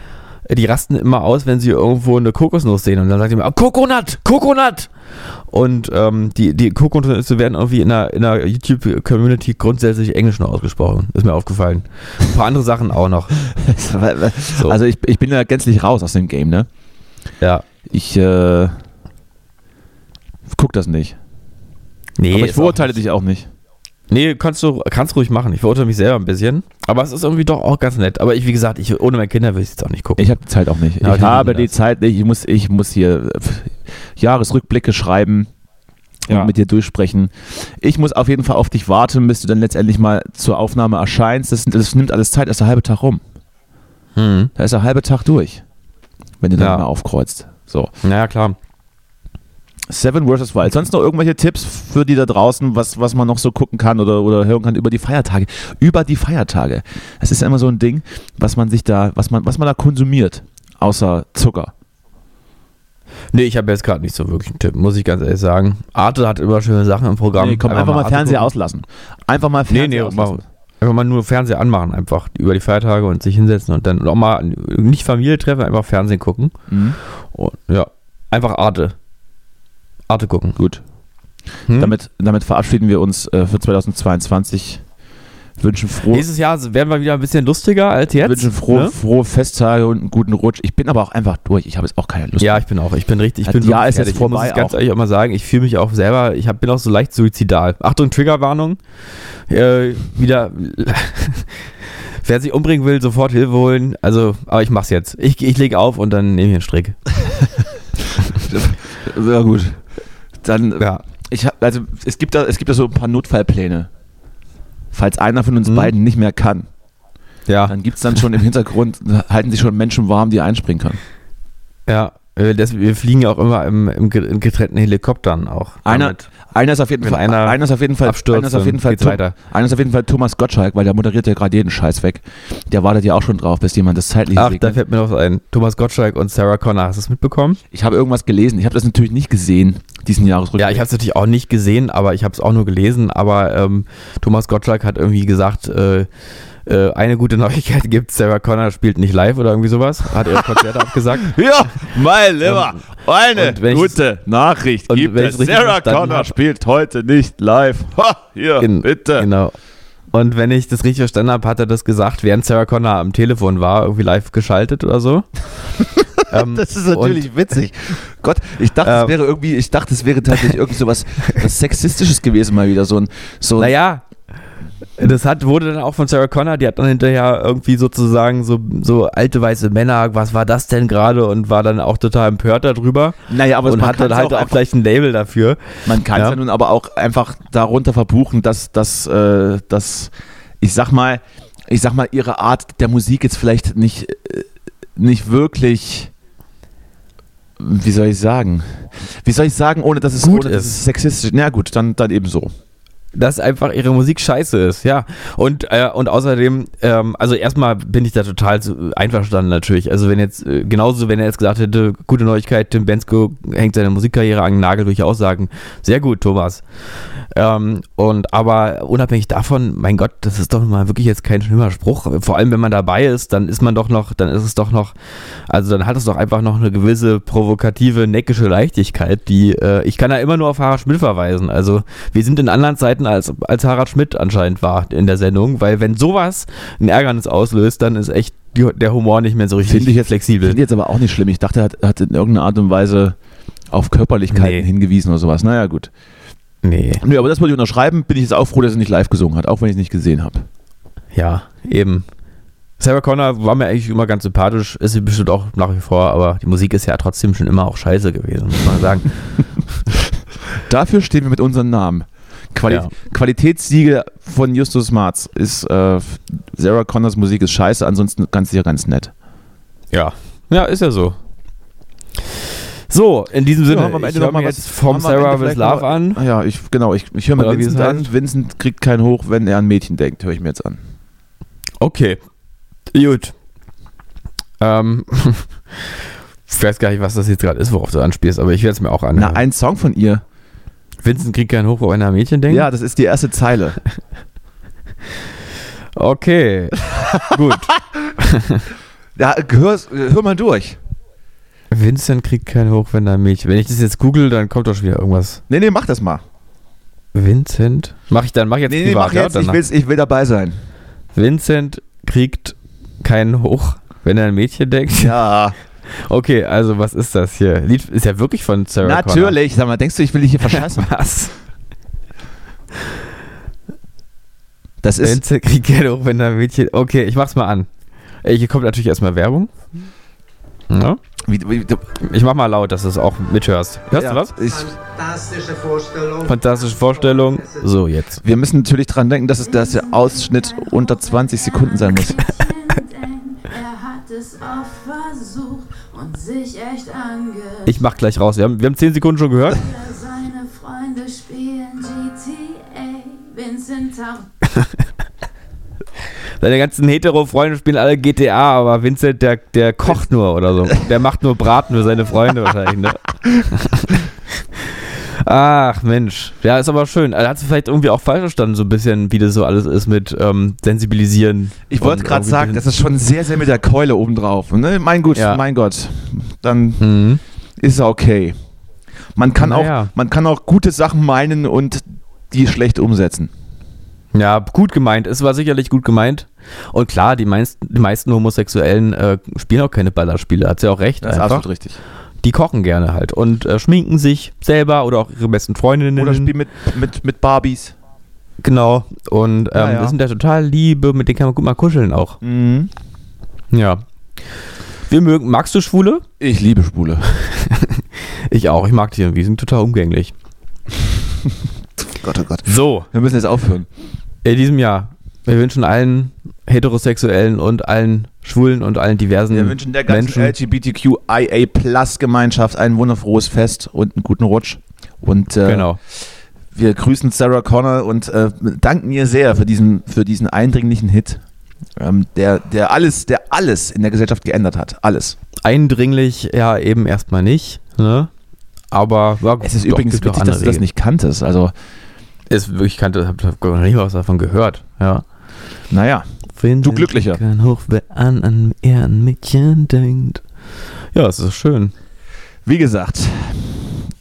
[SPEAKER 2] die rasten immer aus, wenn sie irgendwo eine Kokosnuss sehen. Und dann sagt er immer, oh, Kokonat, Kokonat! Und ähm, die, die Kokonüsse werden irgendwie in der, in der YouTube-Community grundsätzlich Englisch nur ausgesprochen. Ist mir aufgefallen. Ein paar andere Sachen auch noch. So.
[SPEAKER 1] Also ich, ich bin ja gänzlich raus aus dem Game, ne?
[SPEAKER 2] Ja.
[SPEAKER 1] Ich äh, guck das nicht.
[SPEAKER 2] Nee,
[SPEAKER 1] aber ich
[SPEAKER 2] auch
[SPEAKER 1] verurteile
[SPEAKER 2] nicht-
[SPEAKER 1] dich auch nicht.
[SPEAKER 2] Nee, kannst du kannst ruhig machen. Ich verurteile mich selber ein bisschen. Aber es ist irgendwie doch auch ganz nett. Aber ich, wie gesagt, ich, ohne meine Kinder will ich es jetzt auch nicht gucken.
[SPEAKER 1] Ich habe die Zeit auch nicht.
[SPEAKER 2] Ja,
[SPEAKER 1] ich
[SPEAKER 2] die
[SPEAKER 1] habe die
[SPEAKER 2] das.
[SPEAKER 1] Zeit nicht. Ich muss, ich muss hier äh, Jahresrückblicke schreiben
[SPEAKER 2] Ja.
[SPEAKER 1] und mit dir durchsprechen. Ich muss auf jeden Fall auf dich warten, bis du dann letztendlich mal zur Aufnahme erscheinst. Das, das nimmt alles Zeit, da ist der halbe Tag rum.
[SPEAKER 2] hm.
[SPEAKER 1] Da ist der halbe Tag durch, wenn du dann
[SPEAKER 2] Ja.
[SPEAKER 1] mal aufkreuzt. So.
[SPEAKER 2] Naja, klar.
[SPEAKER 1] Seven vs. Wild. Sonst noch irgendwelche Tipps für die da draußen, was, was man noch so gucken kann oder, oder hören kann über die Feiertage? Über die Feiertage. Das ist ja immer so ein Ding, was man sich da, was man, was man da konsumiert, außer Zucker.
[SPEAKER 2] Nee, ich habe jetzt gerade nicht so wirklich einen Tipp, muss ich ganz ehrlich sagen. Arte hat immer schöne Sachen im Programm.
[SPEAKER 1] Nee, komm, einfach, mal
[SPEAKER 2] Arte
[SPEAKER 1] Fernseher
[SPEAKER 2] gucken.
[SPEAKER 1] auslassen. Einfach mal
[SPEAKER 2] Nee,
[SPEAKER 1] Fernseher
[SPEAKER 2] nee,
[SPEAKER 1] auslassen.
[SPEAKER 2] mal, einfach mal nur Fernseher anmachen, einfach über die Feiertage und sich hinsetzen und dann und auch mal nicht Familie treffen, einfach Fernsehen gucken.
[SPEAKER 1] Mhm.
[SPEAKER 2] Und, ja, einfach Arte. Arte gucken.
[SPEAKER 1] Gut.
[SPEAKER 2] Hm?
[SPEAKER 1] Damit, damit verabschieden wir uns äh, für 2022. Wünschen frohe,
[SPEAKER 2] Nächstes Jahr werden wir wieder ein bisschen lustiger als jetzt.
[SPEAKER 1] wünschen frohe,
[SPEAKER 2] ne?
[SPEAKER 1] frohe Festtage und einen guten Rutsch. Ich bin aber auch einfach durch. Ich habe jetzt auch keine Lust.
[SPEAKER 2] Ja, ich bin auch. Ich bin richtig. Ich bin wirklich
[SPEAKER 1] ist jetzt vorbei
[SPEAKER 2] Ich muss ganz
[SPEAKER 1] auch.
[SPEAKER 2] ehrlich auch mal sagen, ich fühle mich auch selber, ich hab, bin auch so leicht suizidal. Achtung, Triggerwarnung. Äh, wieder. Wer sich umbringen will, sofort Hilfe holen. Also, aber ich mach's jetzt. Ich, ich lege auf und dann nehme ich einen Strick.
[SPEAKER 1] Sehr gut. Dann,
[SPEAKER 2] Ja.
[SPEAKER 1] ich hab, also es gibt da, es gibt da so ein paar Notfallpläne. Falls einer von uns
[SPEAKER 2] Mhm.
[SPEAKER 1] beiden nicht mehr kann.
[SPEAKER 2] Ja,
[SPEAKER 1] Dann gibt es dann schon im Hintergrund, halten sich schon Menschen warm, die einspringen können.
[SPEAKER 2] ja. Äh, Das, wir fliegen ja auch immer im, im getrennten Helikoptern auch.
[SPEAKER 1] Einer, einer ist auf jeden Fall,
[SPEAKER 2] einer
[SPEAKER 1] einer ist auf jeden Fall,
[SPEAKER 2] abstürzt,
[SPEAKER 1] einer ist auf jeden Fall, Tom-
[SPEAKER 2] weiter.
[SPEAKER 1] einer ist auf jeden Fall Thomas Gottschalk, weil der moderiert ja gerade jeden Scheiß weg. Der wartet ja auch schon drauf, bis jemand das zeitlich
[SPEAKER 2] Ach,
[SPEAKER 1] segnet.
[SPEAKER 2] da fällt mir noch was ein. Thomas Gottschalk und Sarah Connor. Hast du es mitbekommen?
[SPEAKER 1] Ich habe irgendwas gelesen. Ich habe das natürlich nicht gesehen, diesen Jahresrückblick.
[SPEAKER 2] Ja, ich habe es natürlich auch nicht gesehen, aber ich habe es auch nur gelesen. Aber ähm, Thomas Gottschalk hat irgendwie gesagt, äh, äh, eine gute Neuigkeit gibt Sarah Connor spielt nicht live oder irgendwie sowas. Hat ihre Konzerte abgesagt.
[SPEAKER 1] Ja, mein Lieber, eine
[SPEAKER 2] wenn ich-
[SPEAKER 1] gute Nachricht
[SPEAKER 2] und
[SPEAKER 1] gibt es. Sarah Connor
[SPEAKER 2] hab-
[SPEAKER 1] spielt heute nicht live. Ha, hier,
[SPEAKER 2] Gen-
[SPEAKER 1] bitte.
[SPEAKER 2] Genau. Und wenn ich das richtig verstanden habe, hat er das gesagt, während Sarah Connor am Telefon war, irgendwie live geschaltet oder so. Ähm,
[SPEAKER 1] Das ist natürlich witzig. Gott, ich dachte, es
[SPEAKER 2] Ähm,
[SPEAKER 1] wäre irgendwie, ich dachte, es wäre tatsächlich irgendwie so was, Sexistisches gewesen mal wieder. So ein, so ein
[SPEAKER 2] Naja, das hat, wurde dann auch von Sarah Connor, die hat dann hinterher irgendwie sozusagen so, so alte weiße Männer, was war das denn gerade? Und war dann auch total empört darüber.
[SPEAKER 1] naja, aber
[SPEAKER 2] und
[SPEAKER 1] man
[SPEAKER 2] hat dann halt
[SPEAKER 1] auch,
[SPEAKER 2] auch gleich ein Label dafür.
[SPEAKER 1] man kann es
[SPEAKER 2] Ja.
[SPEAKER 1] ja nun aber auch einfach darunter verbuchen, dass, dass, äh, dass, ich sag mal, ich sag mal, ihre Art der Musik jetzt vielleicht nicht, äh, nicht wirklich, wie soll ich sagen? Wie soll ich sagen, ohne dass es,
[SPEAKER 2] Gut
[SPEAKER 1] ohne, dass
[SPEAKER 2] ist.
[SPEAKER 1] es sexistisch Na gut, dann, dann eben so.
[SPEAKER 2] Dass einfach ihre Musik scheiße ist, ja. Und, äh, und außerdem, ähm, also erstmal bin ich da total einverstanden natürlich. Also wenn jetzt, äh, genauso wenn er jetzt gesagt hätte, gute Neuigkeit, Tim Bensko hängt seine Musikkarriere an den Nagel, würde ich sagen, sehr gut, Thomas. Ähm, und aber unabhängig davon, mein Gott, das ist doch mal wirklich jetzt kein schlimmer Spruch. Vor allem, wenn man dabei ist, dann ist man doch noch, dann ist es doch noch, also dann hat es doch einfach noch eine gewisse provokative, neckische Leichtigkeit, die, äh, ich kann da immer nur auf Harald Schmidt verweisen. Also wir sind in anderen Zeiten als, als Harald Schmidt anscheinend war in der Sendung, weil wenn sowas ein Ärgernis auslöst, dann ist echt die, der Humor nicht mehr so richtig
[SPEAKER 1] Finde ich jetzt
[SPEAKER 2] flexibel.
[SPEAKER 1] Finde ich jetzt aber auch nicht schlimm. Ich dachte, er hat, hat in irgendeiner Art und Weise auf Körperlichkeiten
[SPEAKER 2] Nee.
[SPEAKER 1] hingewiesen oder sowas. Naja, gut.
[SPEAKER 2] nee,
[SPEAKER 1] Nö, aber das wollte ich unterschreiben. Bin ich jetzt auch froh, dass er nicht live gesungen hat, auch wenn ich es nicht gesehen habe.
[SPEAKER 2] ja, eben. Sarah Connor war mir eigentlich immer ganz sympathisch, ist sie bestimmt auch nach wie vor, aber die Musik ist ja trotzdem schon immer auch scheiße gewesen, muss man sagen.
[SPEAKER 1] Dafür stehen wir mit unserem Namen. Quali
[SPEAKER 2] Ja.
[SPEAKER 1] Qualitätssiege von Justus Marz ist äh, Sarah Connors Musik ist scheiße, ansonsten ganz sicher ganz nett.
[SPEAKER 2] Ja. Ja, ist ja so. So, in diesem Sinne,
[SPEAKER 1] haben wir am Ende
[SPEAKER 2] ich höre
[SPEAKER 1] noch mal
[SPEAKER 2] mir
[SPEAKER 1] was-
[SPEAKER 2] jetzt
[SPEAKER 1] am
[SPEAKER 2] Sarah with Love an.
[SPEAKER 1] Ja, ich, genau, ich, ich höre mir Vincent an. Vincent kriegt keinen hoch, wenn er an Mädchen denkt, höre ich mir jetzt an.
[SPEAKER 2] Okay. Gut. Ähm, ich weiß gar nicht, was das jetzt gerade ist, worauf du anspielst, aber ich werde es mir auch
[SPEAKER 1] Na,
[SPEAKER 2] anhören.
[SPEAKER 1] ein Song von ihr.
[SPEAKER 2] Vincent kriegt keinen Hoch, wo einer Mädchen denkt?
[SPEAKER 1] Ja, das ist die erste Zeile.
[SPEAKER 2] Okay. Gut.
[SPEAKER 1] Ja, hör, hör mal durch.
[SPEAKER 2] Vincent kriegt keinen Hoch, wenn er ein Mädchen. Wenn ich das jetzt google, dann kommt doch schon wieder irgendwas.
[SPEAKER 1] Nee, nee, mach das mal.
[SPEAKER 2] Vincent? Mach ich dann, mach ich jetzt
[SPEAKER 1] Nee, nee,
[SPEAKER 2] privat,
[SPEAKER 1] mach jetzt.
[SPEAKER 2] ja?
[SPEAKER 1] Ich,
[SPEAKER 2] Danach.
[SPEAKER 1] will's, ich will dabei sein.
[SPEAKER 2] Vincent kriegt keinen Hoch, wenn er ein Mädchen denkt.
[SPEAKER 1] Ja,
[SPEAKER 2] Okay, also was ist das hier? Lied ist ja wirklich von Sarah Connor.
[SPEAKER 1] natürlich. Sag mal, denkst du, ich will dich hier verscheißen?
[SPEAKER 2] Was?
[SPEAKER 1] Das ist.
[SPEAKER 2] Kriegt keinen Hoch, wenn ein Mädchen... Okay, ich mach's mal an. Ey, Hier kommt natürlich erstmal Werbung. Ja?
[SPEAKER 1] Wie, wie,
[SPEAKER 2] Ich mach mal laut, dass du es auch mithörst. Hörst
[SPEAKER 1] ja,
[SPEAKER 2] du was?
[SPEAKER 1] Ich,
[SPEAKER 3] Fantastische Vorstellung.
[SPEAKER 2] Fantastische Vorstellung. So, jetzt.
[SPEAKER 1] wir müssen natürlich dran denken, dass, es, dass der Ausschnitt unter 20 Sekunden sein muss.
[SPEAKER 4] Er hat es oft versucht und sich echt angestellt.
[SPEAKER 2] Ich mach gleich raus. Wir haben, wir haben 10 Sekunden schon gehört.
[SPEAKER 4] Seine Freunde spielen GTA. Vincent
[SPEAKER 2] Seine ganzen Hetero-Freunde spielen alle GTA, aber Vincent, der, der kocht nur oder so. Der macht nur Braten für seine Freunde wahrscheinlich, ne? Ach, Mensch. Ja, ist aber schön. Er hat es vielleicht irgendwie auch falsch verstanden, so ein bisschen, wie das so alles ist mit ähm, Sensibilisieren.
[SPEAKER 1] Ich wollte gerade sagen, das ist schon sehr, sehr mit der Keule obendrauf. Ne? Mein Gott,
[SPEAKER 2] Ja.
[SPEAKER 1] mein Gott. Dann
[SPEAKER 2] Mhm.
[SPEAKER 1] ist er okay. Man kann,
[SPEAKER 2] Naja.
[SPEAKER 1] auch, man kann auch gute Sachen meinen und die schlecht umsetzen.
[SPEAKER 2] Ja, gut gemeint. Es war sicherlich gut gemeint. Und klar, die, meisten, die meisten Homosexuellen äh, spielen auch keine Ballerspiele. Hat sie auch recht.
[SPEAKER 1] Das ist
[SPEAKER 2] einfach.
[SPEAKER 1] absolut richtig.
[SPEAKER 2] Die kochen gerne halt und äh, schminken sich selber oder auch ihre besten Freundinnen.
[SPEAKER 1] Oder spielen mit, mit, mit Barbies.
[SPEAKER 2] Genau. Und ähm,
[SPEAKER 1] Ja, ja.
[SPEAKER 2] das sind ja total Liebe, mit denen kann man gut mal kuscheln auch.
[SPEAKER 1] Mhm.
[SPEAKER 2] Ja. Wir mögen, magst du Schwule?
[SPEAKER 1] Ich liebe Spule.
[SPEAKER 2] Ich auch, ich mag die irgendwie, sind total umgänglich.
[SPEAKER 1] Gott, oh Gott.
[SPEAKER 2] So,
[SPEAKER 1] Wir müssen jetzt aufhören.
[SPEAKER 2] in diesem Jahr, wir wünschen allen Heterosexuellen und allen Schwulen und allen diversen
[SPEAKER 1] Wir wünschen der ganzen. LGBTQIA-Plus-Gemeinschaft ein wunderfrohes Fest und einen guten Rutsch. Und äh,
[SPEAKER 2] Genau.
[SPEAKER 1] wir grüßen Sarah Connor und äh, danken ihr sehr für diesen, für diesen eindringlichen Hit, ähm, der, der, alles, der alles in der Gesellschaft geändert hat. Alles.
[SPEAKER 2] Eindringlich ja eben erstmal nicht, ne? Aber ja,
[SPEAKER 1] Es ist
[SPEAKER 2] doch,
[SPEAKER 1] übrigens witzig, dass du das nicht kanntest. Also,
[SPEAKER 2] Ist wirklich, ich kannte, hab, hab gar nicht was davon gehört. Ja.
[SPEAKER 1] naja. Du Glücklicher.
[SPEAKER 2] Hoch, wer an, an eher ein Mädchen denkt. Ja, es ist schön.
[SPEAKER 1] Wie gesagt,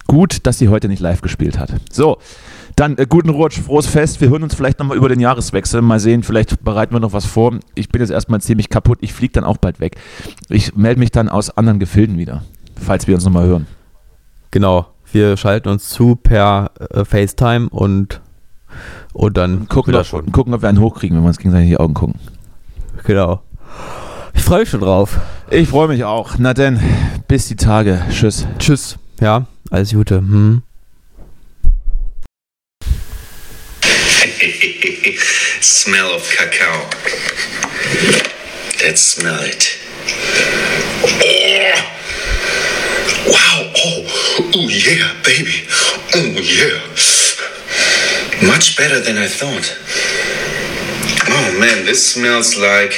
[SPEAKER 1] gut, dass sie heute nicht live gespielt hat. So, dann äh, guten Rutsch, frohes Fest. Wir hören uns vielleicht nochmal über den Jahreswechsel. Mal sehen, vielleicht bereiten wir noch was vor. Ich bin jetzt erstmal ziemlich kaputt. Ich fliege dann auch bald weg. Ich melde mich dann aus anderen Gefilden wieder, falls wir uns nochmal hören.
[SPEAKER 2] Genau. Wir schalten uns zu per äh, FaceTime und, und dann
[SPEAKER 1] Gucken, ob,
[SPEAKER 2] schon.
[SPEAKER 1] gucken, ob wir einen hochkriegen, wenn wir uns gegenseitig in die Augen gucken.
[SPEAKER 2] Genau. Ich freue mich schon drauf.
[SPEAKER 1] Ich freue mich auch. Na denn, bis die Tage. Tschüss.
[SPEAKER 2] Tschüss. Ja, alles Gute. Hm.
[SPEAKER 5] smell of cacao. Let's smell it. Oh. Wow. Oh. Oh yeah, baby. Oh yeah. Much better than I thought. Oh man, this smells like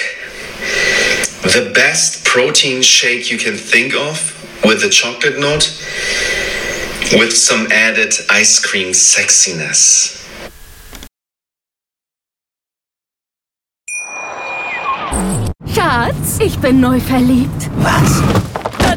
[SPEAKER 5] the best protein shake you can think of with a chocolate note with some added ice cream sexiness.
[SPEAKER 6] Schatz, ich bin neu verliebt.
[SPEAKER 7] Was?